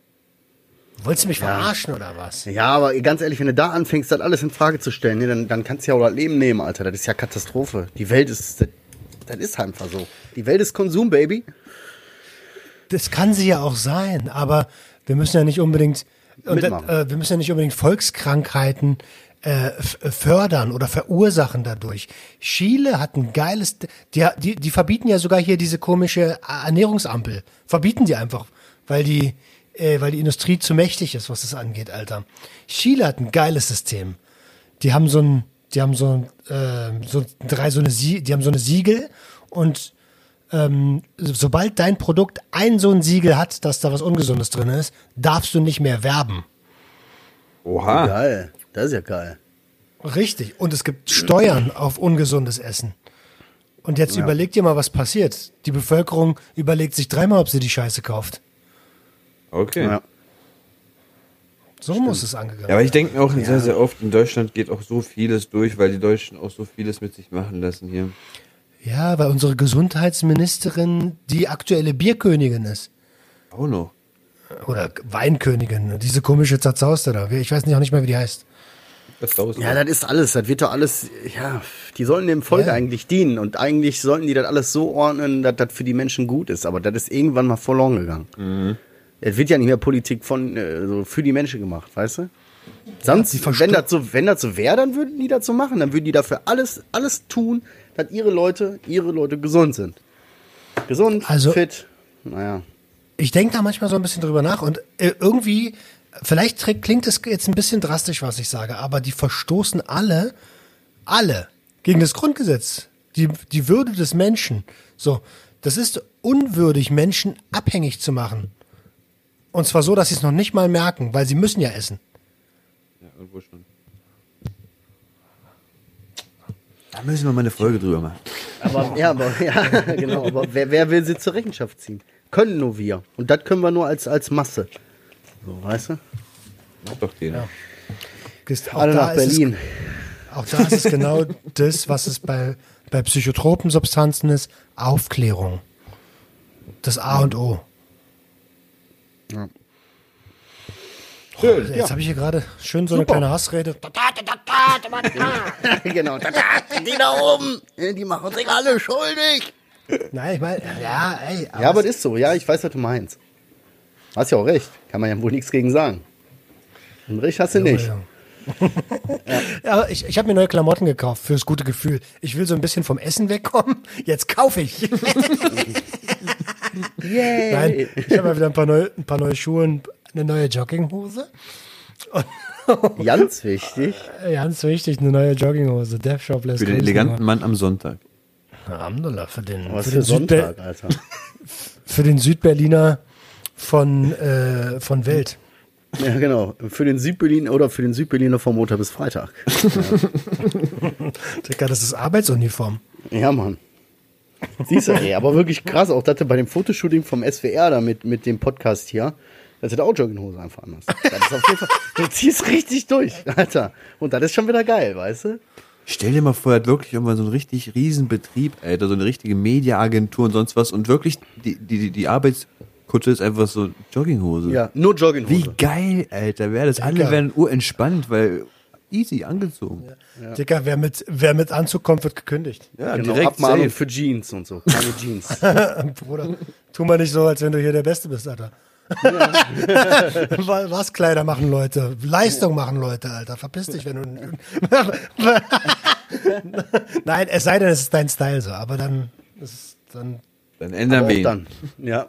Wolltest du mich verarschen oder was? Ja, aber ganz ehrlich, wenn du da anfängst, das alles in Frage zu stellen, ne, dann, dann kannst du ja auch das Leben nehmen, Alter. Das ist ja Katastrophe. Die Welt ist, das, das ist einfach so. Die Welt ist Konsum, Baby. Das kann sie ja auch sein, aber wir müssen ja nicht unbedingt, und, Mitmachen. äh, wir müssen ja nicht unbedingt Volkskrankheiten äh, f- fördern oder verursachen dadurch. Chile hat ein geiles, die, die, die verbieten ja sogar hier diese komische Ernährungsampel. Verbieten die einfach, weil die, äh, weil die Industrie zu mächtig ist, was das angeht, Alter. Chile hat ein geiles System. Die haben so ein, die haben so ein, äh, so drei so eine, Sie die haben so eine Siegel und ähm, sobald dein Produkt ein so ein Siegel hat, dass da was Ungesundes drin ist, darfst du nicht mehr werben. Oha. Geil. Das ist ja geil. Richtig. Und es gibt Steuern auf ungesundes Essen. Und jetzt überleg dir mal, was passiert. Die Bevölkerung überlegt sich dreimal, ob sie die Scheiße kauft. Okay. Ja. Ja. So muss es angegangen aber ich denke auch sehr, sehr oft, in Deutschland geht auch so vieles durch, weil die Deutschen auch so vieles mit sich machen lassen hier. Ja, weil unsere Gesundheitsministerin die aktuelle Bierkönigin ist. Auch noch. Oder Weinkönigin. Diese komische Zerzauste da. Ich weiß nicht, auch nicht mehr, wie die heißt. Das. Ja, das ist alles. Das wird doch alles, ja, die sollen dem Volk Ja. eigentlich dienen. Und eigentlich sollten die das alles so ordnen, dass das für die Menschen gut ist. Aber das ist irgendwann mal verloren gegangen. Es wird ja nicht mehr Politik von, äh, so für die Menschen gemacht, weißt du? Sonst, versto- wenn das so, wenn das so wäre, dann würden die das so machen. Dann würden die dafür alles, alles tun, dass ihre Leute, ihre Leute gesund sind. Gesund, Also- fit. Naja. Ich denke da manchmal so ein bisschen drüber nach und äh, irgendwie, vielleicht klingt es jetzt ein bisschen drastisch, was ich sage, aber die verstoßen alle, alle gegen das Grundgesetz, die, die Würde des Menschen. So, das ist unwürdig, Menschen abhängig zu machen. Und zwar so, dass sie es noch nicht mal merken, weil sie müssen ja essen. Ja, irgendwo schon. Da müssen wir mal eine Folge drüber machen. Aber, ja, aber, ja, genau. Aber wer, wer will sie zur Rechenschaft ziehen? Können nur wir. Und das können wir nur als, als Masse. So, weißt du? Macht doch. Ist- Auch Alle da nach ist es- Berlin. Auch da ist es genau das, was es bei, bei psychotropen Substanzen ist, Aufklärung. Das A und O. Schön. Jetzt habe ich hier gerade schön so eine Super. kleine Hassrede. genau. Die da oben, die machen sich alle schuldig. Nein, ich meine, ja, ey. Ja, aber das ist so. Ja, ich weiß, was du meinst. Hast ja auch recht. Kann man ja wohl nichts gegen sagen. Und recht hast du nicht. Ja, aber ich, ich habe mir neue Klamotten gekauft fürs gute Gefühl. Ich will so ein bisschen vom Essen wegkommen. Jetzt kaufe ich. Yay. Nein, ich habe mal wieder ein paar, neue, ein paar neue Schuhe und eine neue Jogginghose. Ganz wichtig. Ganz wichtig, eine neue Jogginghose. Death Shop lässt Für den eleganten Mann am Sonntag. Alhamdulillah, für den, Was für für den, Sonntag, Alter. für den Südberliner von, äh, von Welt. Ja, genau. Für den Südberlin oder für den Südberliner vom Montag bis Freitag. Digga, das ist Arbeitsuniform. Ja, Mann. Siehst du, ey, aber wirklich krass, auch dass du bei dem Fotoshooting vom SWR da mit, mit dem Podcast hier, dass du da auch Jogginghose einfach anhast. Das ist auf jeden Fall, du ziehst richtig durch, Alter. Und das ist schon wieder geil, weißt du? Stell dir mal vor, er hat wirklich irgendwann so einen richtig riesen Betrieb, Alter, so eine richtige Mediaagentur und sonst was und wirklich die, die, die, die Arbeitskutte ist einfach so Jogginghose. Ja, nur Jogginghose. Wie geil, Alter, wäre das. Alle Digga. wären urentspannt, weil easy angezogen. Digga, wer mit, wer mit Anzug kommt, wird gekündigt. Ja, Genau, direkt Abmahnung für Jeans und so. Keine Jeans. Bruder, tu mal nicht so, als wenn du hier der Beste bist, Alter. Wa- Was Kleider machen Leute? Leistung machen Leute, Alter. Verpiss dich, wenn du. Nein, es sei denn, es ist dein Style so, aber dann ist es dann. Dann ändern wir ihn. dann. Ja.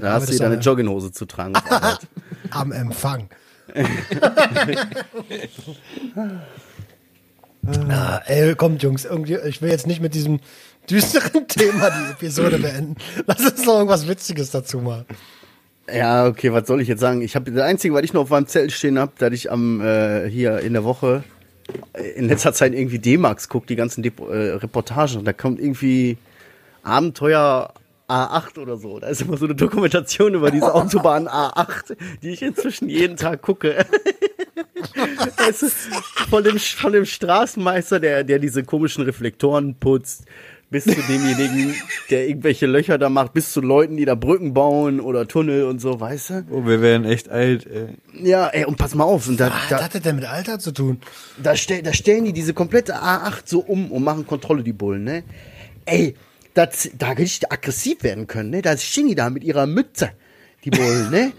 Dann Da hast du deine Jogginghose zu tragen. am Empfang. ah, ey, kommt, Jungs, irgendwie, ich will jetzt nicht mit diesem düsteren Thema die Episode beenden. Lass uns noch irgendwas Witziges dazu machen. Ja, okay, was soll ich jetzt sagen? Ich habe das Einzige, was ich noch auf meinem Zettel stehen habe, dass ich am äh, hier in der Woche äh, in letzter Zeit irgendwie D-Max gucke, die ganzen Dep äh, Reportagen. Da kommt irgendwie Abenteuer A8 oder so. Da ist immer so eine Dokumentation über diese Autobahn A8, die ich inzwischen jeden Tag gucke. Es ist von dem, von dem Straßenmeister, der, der diese komischen Reflektoren putzt, bis zu demjenigen, der irgendwelche Löcher da macht, bis zu Leuten, die da Brücken bauen oder Tunnel und so, weißt du? Oh, wir werden echt alt, ey. Ja, ey, und pass mal auf, und da, Was da, hat das denn mit Alter zu tun? da, stell, da stellen die diese komplette A8 so um und machen Kontrolle, die Bullen, ne? Ey, das, da richtig aggressiv werden können, ne? Da stehen die da mit ihrer Mütze, die Bullen, ne?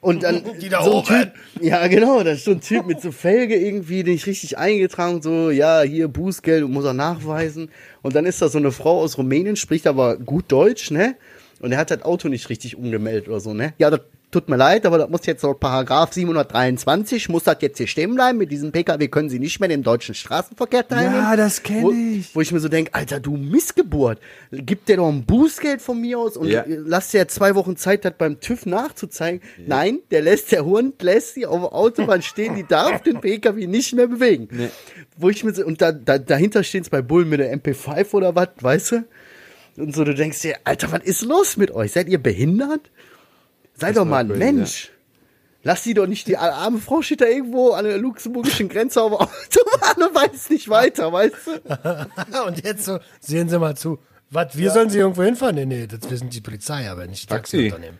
Und dann Die da so ein. Typ, ja genau, da ist so ein Typ mit so Felge irgendwie, nicht richtig eingetragen, so, ja, hier Bußgeld und muss er nachweisen. Und dann ist da so eine Frau aus Rumänien, spricht aber gut Deutsch, ne? Und er hat das Auto nicht richtig umgemeldet oder so, ne? Ja, das tut mir leid, aber das muss jetzt laut Paragraph 723, muss das jetzt hier stehen bleiben. Mit diesem PKW können Sie nicht mehr im deutschen Straßenverkehr teilnehmen. Ja, das kenn wo, ich. Wo ich mir so denke, Alter, du Missgeburt. Gib dir doch ein Bußgeld von mir aus und Ja. lass dir zwei Wochen Zeit, das beim TÜV nachzuzeigen. Nein, der lässt, der Hund lässt sie auf der Autobahn stehen, die darf den PKW nicht mehr bewegen. Nee. Wo ich mir so, und da, da, dahinter stehen bei Bullen mit der MP5 oder was, weißt du? Und so, du denkst dir, Alter, was ist los mit euch? Seid ihr behindert? Sei doch mal ein crazy, Mensch. Lass die doch nicht, die arme Frau steht da irgendwo an der luxemburgischen Grenze auf der Autobahn und weiß nicht weiter, weißt du? Und jetzt so, sehen Sie mal zu. Was, wir sollen Sie irgendwo hinfahren? Nee, nee, das wissen die Polizei, aber nicht die Taxi. Taxiunternehmen.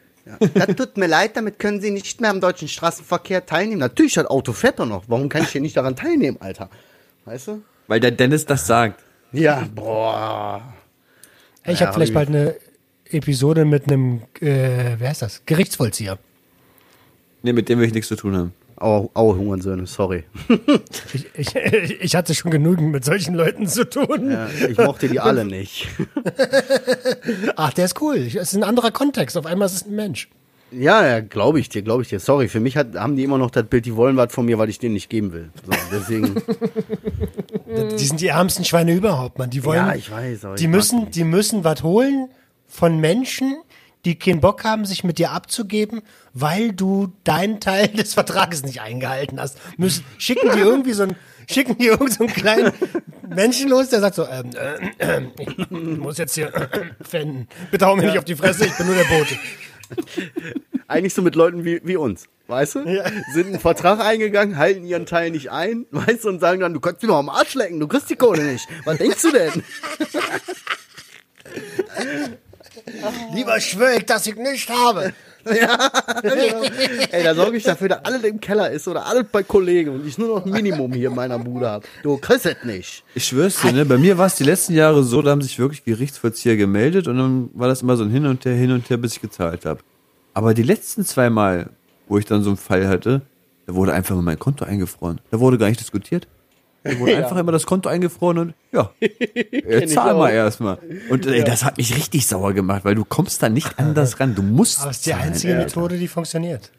Das tut mir leid, damit können Sie nicht mehr am deutschen Straßenverkehr teilnehmen. Natürlich, das Auto fährt doch noch. Warum kann ich hier nicht daran teilnehmen, Alter? Weißt du? Weil der Dennis das sagt. Ja, boah. Ey, ich Ja, habe vielleicht bald eine Episode mit einem, äh, wer heißt das? Gerichtsvollzieher. Nee, mit dem will ich nichts zu tun haben. Au, au, Hungernsohne, sorry. Ich, ich, ich hatte schon genügend mit solchen Leuten zu tun. Ja, ich mochte die alle nicht. Ach, der ist cool. Es ist ein anderer Kontext. Auf einmal ist es ein Mensch. Ja, ja, glaube ich dir, glaube ich dir. Sorry, für mich hat, haben die immer noch das Bild, die wollen was von mir, weil ich denen nicht geben will. So, deswegen, Die sind die ärmsten Schweine überhaupt, man. Die wollen, ja, ich weiß. Aber die müssen, die müssen was holen von Menschen, die keinen Bock haben, sich mit dir abzugeben, weil du deinen Teil des Vertrages nicht eingehalten hast. Müssen, schicken die irgendwie so einen, schicken die irgend so einen kleinen Menschen los, der sagt so, ähm, äh, äh, ich muss jetzt hier äh, fenden. Bitte hau mir nicht auf die Fresse, ich bin nur der Bote. Eigentlich so mit Leuten wie, wie uns, weißt du? Ja. Sind einen Vertrag eingegangen, halten ihren Teil nicht ein, weißt du, und sagen dann, du kannst dir noch am Arsch lecken, du kriegst die Kohle nicht. Was denkst du denn? Lieber schwör ich, dass ich nicht habe. Ey, da sorge ich dafür, dass alles im Keller ist oder alles bei Kollegen und ich nur noch ein Minimum hier in meiner Bude habe. Du kriegst es nicht. Ich schwör's dir, ne? Bei mir war es die letzten Jahre so, da haben sich wirklich Gerichtsvollzieher gemeldet und dann war das immer so ein Hin und Her, hin und her, bis ich gezahlt habe. Aber die letzten zwei Mal, wo ich dann so einen Fall hatte, da wurde einfach mal mein Konto eingefroren. Da wurde gar nicht diskutiert. Da wurde einfach immer das Konto eingefroren und ja, äh, zahl mal erstmal. Und ey, das hat mich richtig sauer gemacht, weil du kommst da nicht anders ran. Du musst. Aber es ist die zahlen, einzige Alter. Methode, die funktioniert.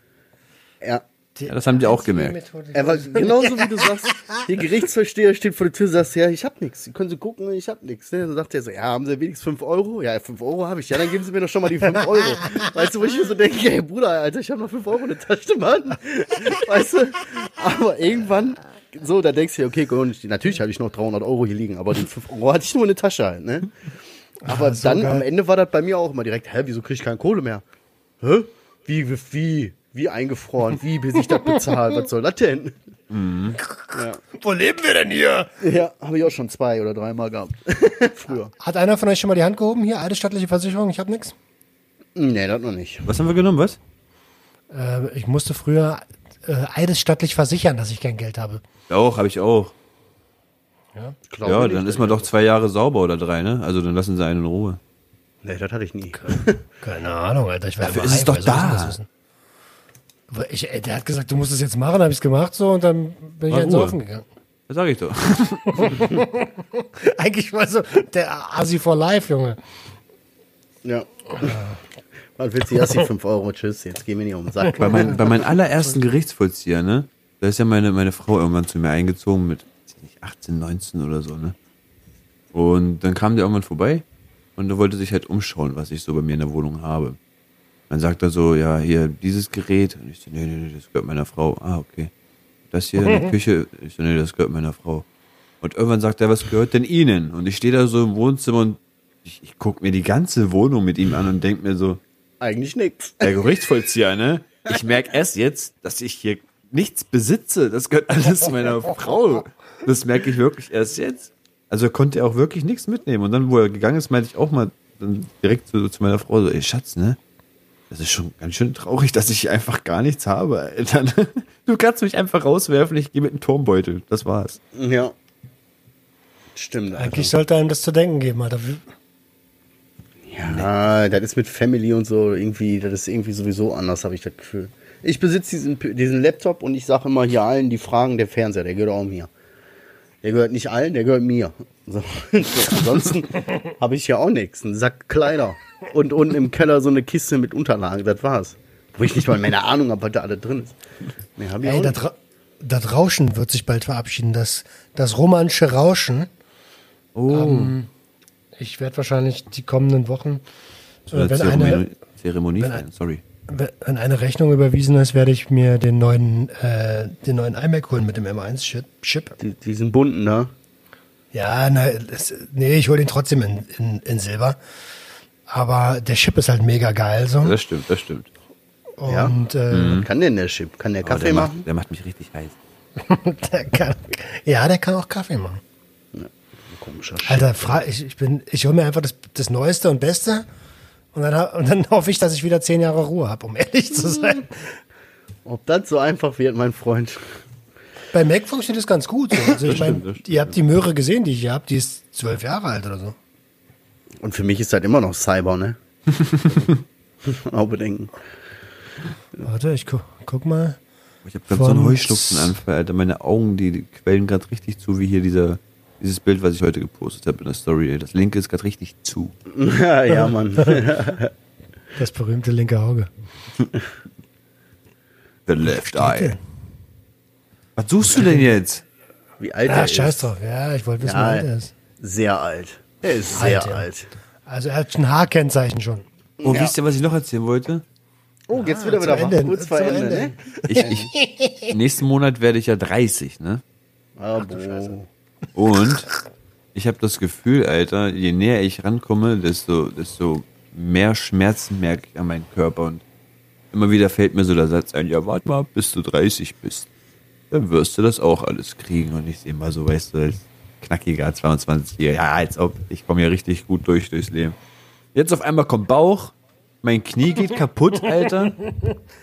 Ja. Ja, das haben die auch gemerkt. Methode, die Er war genauso wie du sagst, der Gerichtsversteher steht vor der Tür, sagst, ja, ich hab nichts. Können Sie gucken, ich hab nichts. Ne? Dann sagt er so, ja, haben Sie wenigstens 5 Euro? Ja, 5 Euro habe ich. Ja, dann geben Sie mir doch schon mal die 5 Euro. Weißt du, wo ich mir so denke, ey Bruder, Alter, ich habe noch 5 Euro in der Tasche, Mann. Weißt du? Aber irgendwann, so, da denkst du dir, okay, gut, natürlich hatte ich noch 300 Euro hier liegen, aber die 5 Euro hatte ich nur in der Tasche halt, ne? Aber so dann, geil. am Ende war das bei mir auch immer direkt, hä, wieso krieg ich keine Kohle mehr? Hä? Wie, wie, wie, wie eingefroren? Wie, bis ich das bezahle? Was soll das denn? Wo leben wir denn hier? Ja, habe ich auch schon zwei oder dreimal gehabt. Früher. Hat einer von euch schon mal die Hand gehoben? Hier, alte staatliche Versicherung, ich habe nichts. Nee, das noch nicht. Was haben wir genommen, was? Äh, ich musste früher äh, eidesstattlich versichern, dass ich kein Geld habe. Auch, habe ich auch. Ja, nicht. dann ist man doch zwei Jahre sauber oder drei, ne? Also dann lassen sie einen in Ruhe. Nee, das hatte ich nie. Keine Ahnung, Alter. Ich war Dafür ist es doch ich da. ich, ey, der hat gesagt, du musst es jetzt machen, habe ich es gemacht so und dann bin ich War ins. Saufen gegangen. Das sag ich doch. Eigentlich war so der Asi for Life, Junge. Ja. Was willst du? Hast die 5 Euro, tschüss, jetzt geh mir nicht um den Sack. bei, mein, bei meinem allerersten Gerichtsvollzieher, ne? Da ist ja meine, meine Frau irgendwann zu mir eingezogen mit weiß ich nicht, 18, 19 oder so, ne? Und dann kam der irgendwann vorbei und er wollte sich halt umschauen, was ich so bei mir in der Wohnung habe. Dann sagt er so, ja, hier, dieses Gerät. Und ich so, nee, nee, nee, das gehört meiner Frau. Ah, okay. Das hier in der Küche. Ich so, nee, das gehört meiner Frau. Und irgendwann sagt er, was gehört denn Ihnen? Und ich stehe da so im Wohnzimmer und ich, ich gucke mir die ganze Wohnung mit ihm an und denk mir so, Eigentlich nix. der Gerichtsvollzieher, ne? Ich merke erst jetzt, dass ich hier nichts besitze. Das gehört alles meiner Frau. Das merke ich wirklich erst jetzt. Also konnte er auch wirklich nichts mitnehmen. Und dann, wo er gegangen ist, meinte ich auch mal dann direkt zu, zu meiner Frau so, ey Schatz, ne? Das ist schon ganz schön traurig, dass ich hier einfach gar nichts habe, Alter. Du kannst mich einfach rauswerfen, ich gehe mit einem Turmbeutel. Das war's. Ja. Stimmt. Alter. Eigentlich sollte einem das zu denken geben, Alter. Ja, das ist mit Family und so irgendwie, das ist irgendwie sowieso anders, habe ich das Gefühl. Ich besitze diesen, diesen Laptop und ich sage immer hier allen, die fragen, der Fernseher, der gehört auch mir. Der gehört nicht allen, der gehört mir. So. Ansonsten habe ich ja auch nichts. Einen Sack Kleider. Und unten im Keller so eine Kiste mit Unterlagen. Das war's. Wo ich nicht mal meine Ahnung habe, was da alles drin ist. Mehr hab ich Ey, das. Ra das Rauschen wird sich bald verabschieden. Das, das romanische Rauschen. Oh. Ich werde wahrscheinlich die kommenden Wochen, So äh, eine wenn, Zeremonie, eine, Zeremonie wenn ein- sorry. wenn eine Rechnung überwiesen ist, werde ich mir den neuen, äh, den neuen iMac holen mit dem M1-Chip. Chip. Die, diesen bunten, ne? Ja, na, das, nee, ich hole den trotzdem in, in, in Silber. Aber der Chip ist halt mega geil so. Das stimmt, das stimmt. Ja. Und äh, Kann denn der Chip? Kann der Kaffee der machen? Macht, der macht mich richtig heiß. der kann, ja, der kann auch Kaffee machen. Komischer Chip. Alter, fra ich, ich bin, ich hole mir einfach das, das Neueste und Beste und dann, und dann hoffe ich, dass ich wieder zehn Jahre Ruhe habe, um ehrlich zu sein. Ob das so einfach wird, mein Freund. Bei Mac funktioniert das ganz gut. So. Also ich stimmt, meine, das stimmt, ihr habt die Möhre gesehen, die ich hier habe, die ist zwölf Jahre alt oder so. Und für mich ist das immer noch Cyber, ne? Auch bedenken. Warte, ich gu guck mal. Ich habe gerade so einen Heuschnupfenanfall, Alter. Meine Augen, die quellen gerade richtig zu, wie hier dieser, dieses Bild, was ich heute gepostet habe in der Story. ey. Das linke ist gerade richtig zu. ja, Mann. Das berühmte linke Auge. The left eye. Was suchst du denn jetzt? Wie alt Ah, er ist. scheiß drauf. Ja, ich wollte wissen, Ja, wie alt er ist. Sehr alt. Er ist sehr Alt, ja. alt. Also er hat ein Haarkennzeichen schon. Oh, Ja. wisst ihr, was ich noch erzählen wollte? Oh, jetzt wieder zum wieder Ende. Kurz vor Ende, Ende. ne? Ich, ich, nächsten Monat werde ich ja 30, ne? Ah, boah. Und ich habe das Gefühl, Alter, je näher ich rankomme, desto, desto mehr Schmerzen merke ich an meinem Körper. Und immer wieder fällt mir so der Satz ein, ja, warte mal, bis du 30 bist. Dann wirst du das auch alles kriegen. Und ich sehe mal so, weißt du, als knackiger 22 ja, als ob, ich komme ja richtig gut durch durchs Leben. Jetzt auf einmal kommt Bauch, mein Knie geht kaputt, Alter.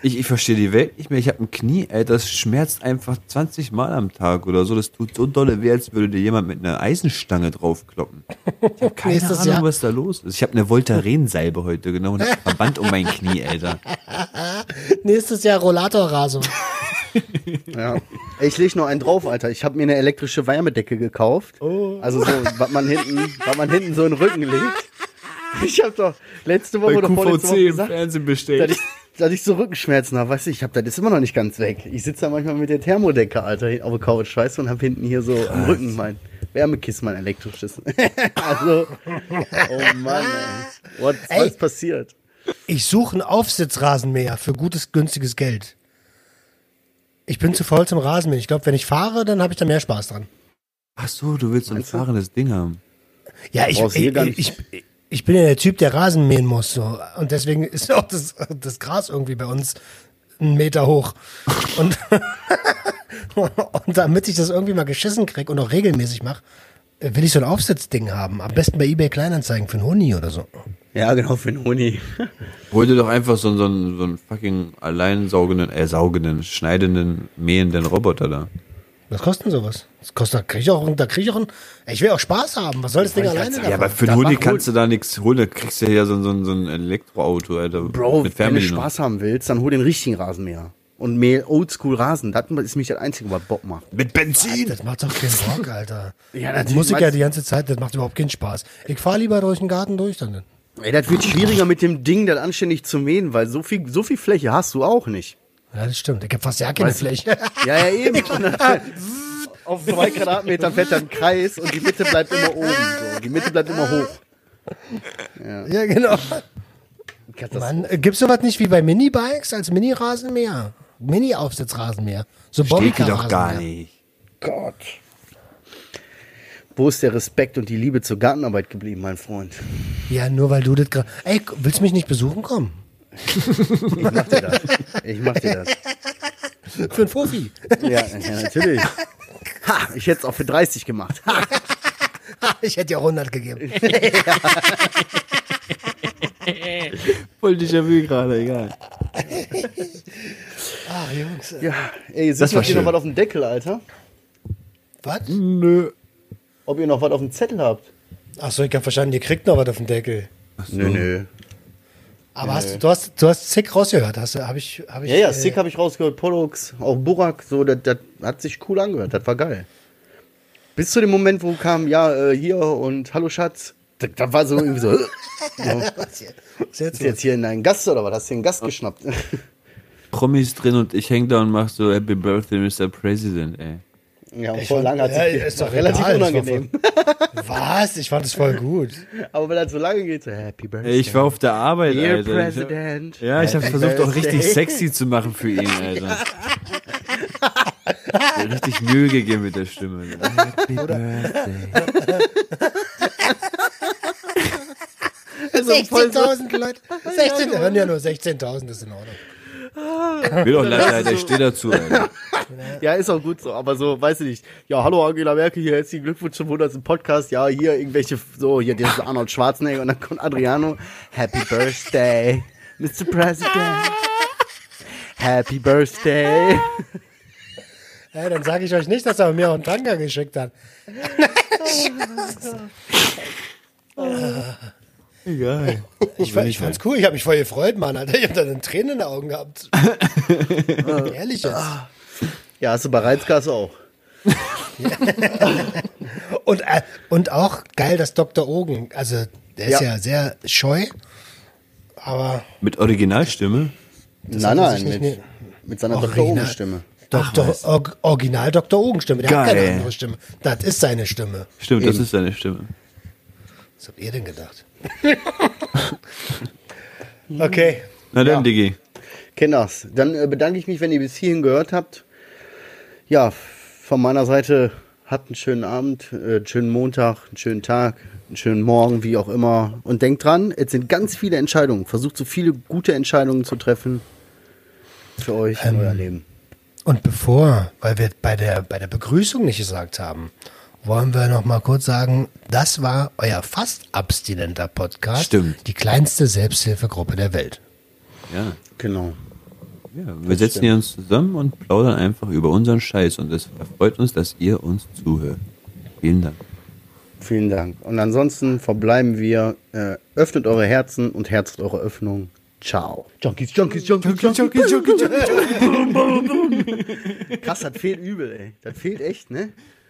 Ich, ich verstehe die Welt nicht mehr. Ich habe ein Knie, Alter, das schmerzt einfach 20 Mal am Tag oder so. Das tut so dolle weh, als würde dir jemand mit einer Eisenstange draufkloppen. Ich habe keine Nächstes Ahnung, Jahr. was da los ist. Ich habe eine Voltaren-Salbe heute genommen und hab einen Verband um mein Knie, Alter. Nächstes Jahr Rollatorrasung. Ja. Ich leg noch einen drauf, Alter. Ich habe mir eine elektrische Wärmedecke gekauft. Also so, was man hinten, was man hinten so in den Rücken legt. Ich habe doch letzte Woche oder vorletzte Woche gesagt, Fernsehen dass bestellt. ich, dass ich so Rückenschmerzen habe. Weißt du, ich habe das ist immer noch nicht ganz weg. Ich sitze da manchmal mit der Thermodecke, Alter, auf der Couch, weißt du, und habe hinten hier so am Rücken mein Wärmekissen, mein elektrisches. also, oh Mann, ey. What, Ey. was ist passiert? Ich suche einen Aufsitzrasenmäher für gutes, günstiges Geld. Ich bin zu faul zum Rasenmähen. Ich glaube, wenn ich fahre, dann habe ich da mehr Spaß dran. Ach so, du willst so ein fahrendes Ding haben. Ja, ich, ich, hier gar ich. Ich, bin ja der Typ, der Rasen mähen muss. So. Und deswegen ist auch das, das Gras irgendwie bei uns einen Meter hoch. Und, und damit ich das irgendwie mal geschissen krieg und auch regelmäßig mache, will ich so ein Aufsitzding haben. Am besten bei eBay Kleinanzeigen für einen Huni oder so. Ja, genau, für den Huni. Hol dir doch einfach so, einen- so, einen, so einen fucking alleinsaugenden, äh, saugenden, schneidenden, mähenden Roboter da. Was kostet denn sowas? Das kostet, da krieg ich auch, da krieg ich auch ein, ich will auch Spaß haben. Was soll das Ding alleine Ja, davon? aber für einen Huni mach kannst du da nichts holen, da kriegst du ja so, so, so ein Elektroauto, Alter. Bro, mit wenn du. Spaß haben willst, dann hol den richtigen Rasenmäher. Und mäh Oldschool Rasen. Das ist mich das Einzige, was Bock macht. Mit Benzin! Das macht doch keinen Bock, Alter. Ja, natürlich. Muss ich ja die ganze Zeit, das macht überhaupt keinen Spaß. Ich fahre lieber durch den Garten durch dann. Ey, das wird schwieriger mit dem Ding, das anständig zu mähen, weil so viel, so viel Fläche hast du auch nicht. Ja, das stimmt. Ich habe fast ja keine Weißt Fläche. Ja, ja, eben. Auf zwei Quadratmetern fährt dann ein Kreis und die Mitte bleibt immer oben. So. Die Mitte bleibt immer hoch. ja, genau. Katastrophe. Mann, äh, gibt's sowas nicht wie bei Minibikes als Mini-Rasenmäher? Mini-Aufsitzrasenmäher. So Steht dir doch gar nicht. Gott. Wo ist der Respekt und die Liebe zur Gartenarbeit geblieben, mein Freund? Ja, nur weil du das gerade. Ey, willst du mich nicht besuchen kommen? Ich mach dir das. Ich mach dir das. Für ein Fofi. Ja, ja natürlich. Ha, ich hätte es auch für 30 gemacht. Ha. Ich hätte dir auch 100 gegeben. Voll Déjà-vu gerade, egal. Ah, Jungs. Ja, ey, Das sitzt war noch hier noch was auf dem Deckel, Alter? Was? Nö. Ob ihr noch was auf dem Zettel habt? Achso, ich hab verstanden, ihr kriegt noch was auf den Deckel. Nö, nö. Aber hast du, du hast, du hast Sick rausgehört, hast du, habe ich, habe ich. Ja, ja, äh, Sick habe ich rausgehört, Pollux, auch Burak, so, das, das hat sich cool angehört, das war geil. Bis zu dem Moment, wo kam, ja, äh, hier und Hallo Schatz, da, da war so irgendwie so, so, Was ist jetzt jetzt hier in einen Gast oder was? Hast du den Gast geschnappt? Promis drin und ich häng da und mach so Happy Birthday, Mr. President, ey. Ja, Ich voll fand- lange hat ja, sich ist doch relativ egal, unangenehm. Was? Ich fand es voll gut. Aber wenn das so lange geht, so Happy Birthday. Ich war auf der Arbeit, Dear Alter. President. Ja, ich habe versucht auch richtig sexy zu machen für ihn, Alter. Richtig Mühe gegeben mit der Stimme. Happy Birthday. Also voll so, 16.000 Leute. 16, hören ja nur 16.000, das ist in Ordnung. Will doch leider, ich stehe dazu, Alter. ja, ist auch gut so, aber so, weiß ich nicht. Ja, hallo Angela Merkel, hier herzlichen Glückwunsch zum 100. Podcast. Ja, hier irgendwelche, so, hier, der ist Arnold Schwarzenegger und dann kommt Adriano. Happy Birthday, Mr. President. Happy Birthday. Ja, dann sage ich euch nicht, dass er mir auch einen Tanker geschickt hat. Egal. Ich, fand- ich fand's cool, ich habe mich voll gefreut, Mann, Alter. Ich habe da eine Träne in den Augen gehabt. Ehrlich jetzt. Ja, hast du bei Reizgas auch. Und, äh, und auch geil, dass Dr. Ogen, also der ist Ja. ja sehr scheu, aber Mit Originalstimme? nein, nein, nicht mit, ne- mit seiner Dr. Original. Oben-Stimme. Dr. Or Original Dr. Ogen Stimme, der hat keine Geil. andere Stimme. Das ist seine Stimme. Stimmt, das Eben. ist seine Stimme. Was habt ihr denn gedacht? okay. Na dann, Ja. Diggi. Kinders, dann äh, bedanke ich mich, wenn ihr bis hierhin gehört habt. Ja, von meiner Seite habt einen schönen Abend, äh, einen schönen Montag, einen schönen Tag, einen schönen Morgen, wie auch immer. Und denkt dran, es sind ganz viele Entscheidungen. Versucht so viele gute Entscheidungen zu treffen für euch Ähm, und euer Leben. Und bevor, weil wir bei der, bei der Begrüßung nicht gesagt haben, wollen wir noch mal kurz sagen, das war euer fast abstinenter Podcast. Stimmt. Die kleinste Selbsthilfegruppe der Welt. Ja. Genau. ja wir setzen hier uns zusammen und plaudern einfach über unseren Scheiß und es freut uns, dass ihr uns zuhört. Vielen Dank. Vielen Dank. Und ansonsten verbleiben wir, äh, öffnet eure Herzen und herzet eure Öffnung. Ciao. Junkies, Junkies, Junkies, Junkies. Krass, das fehlt übel, ey. Das fehlt echt, ne?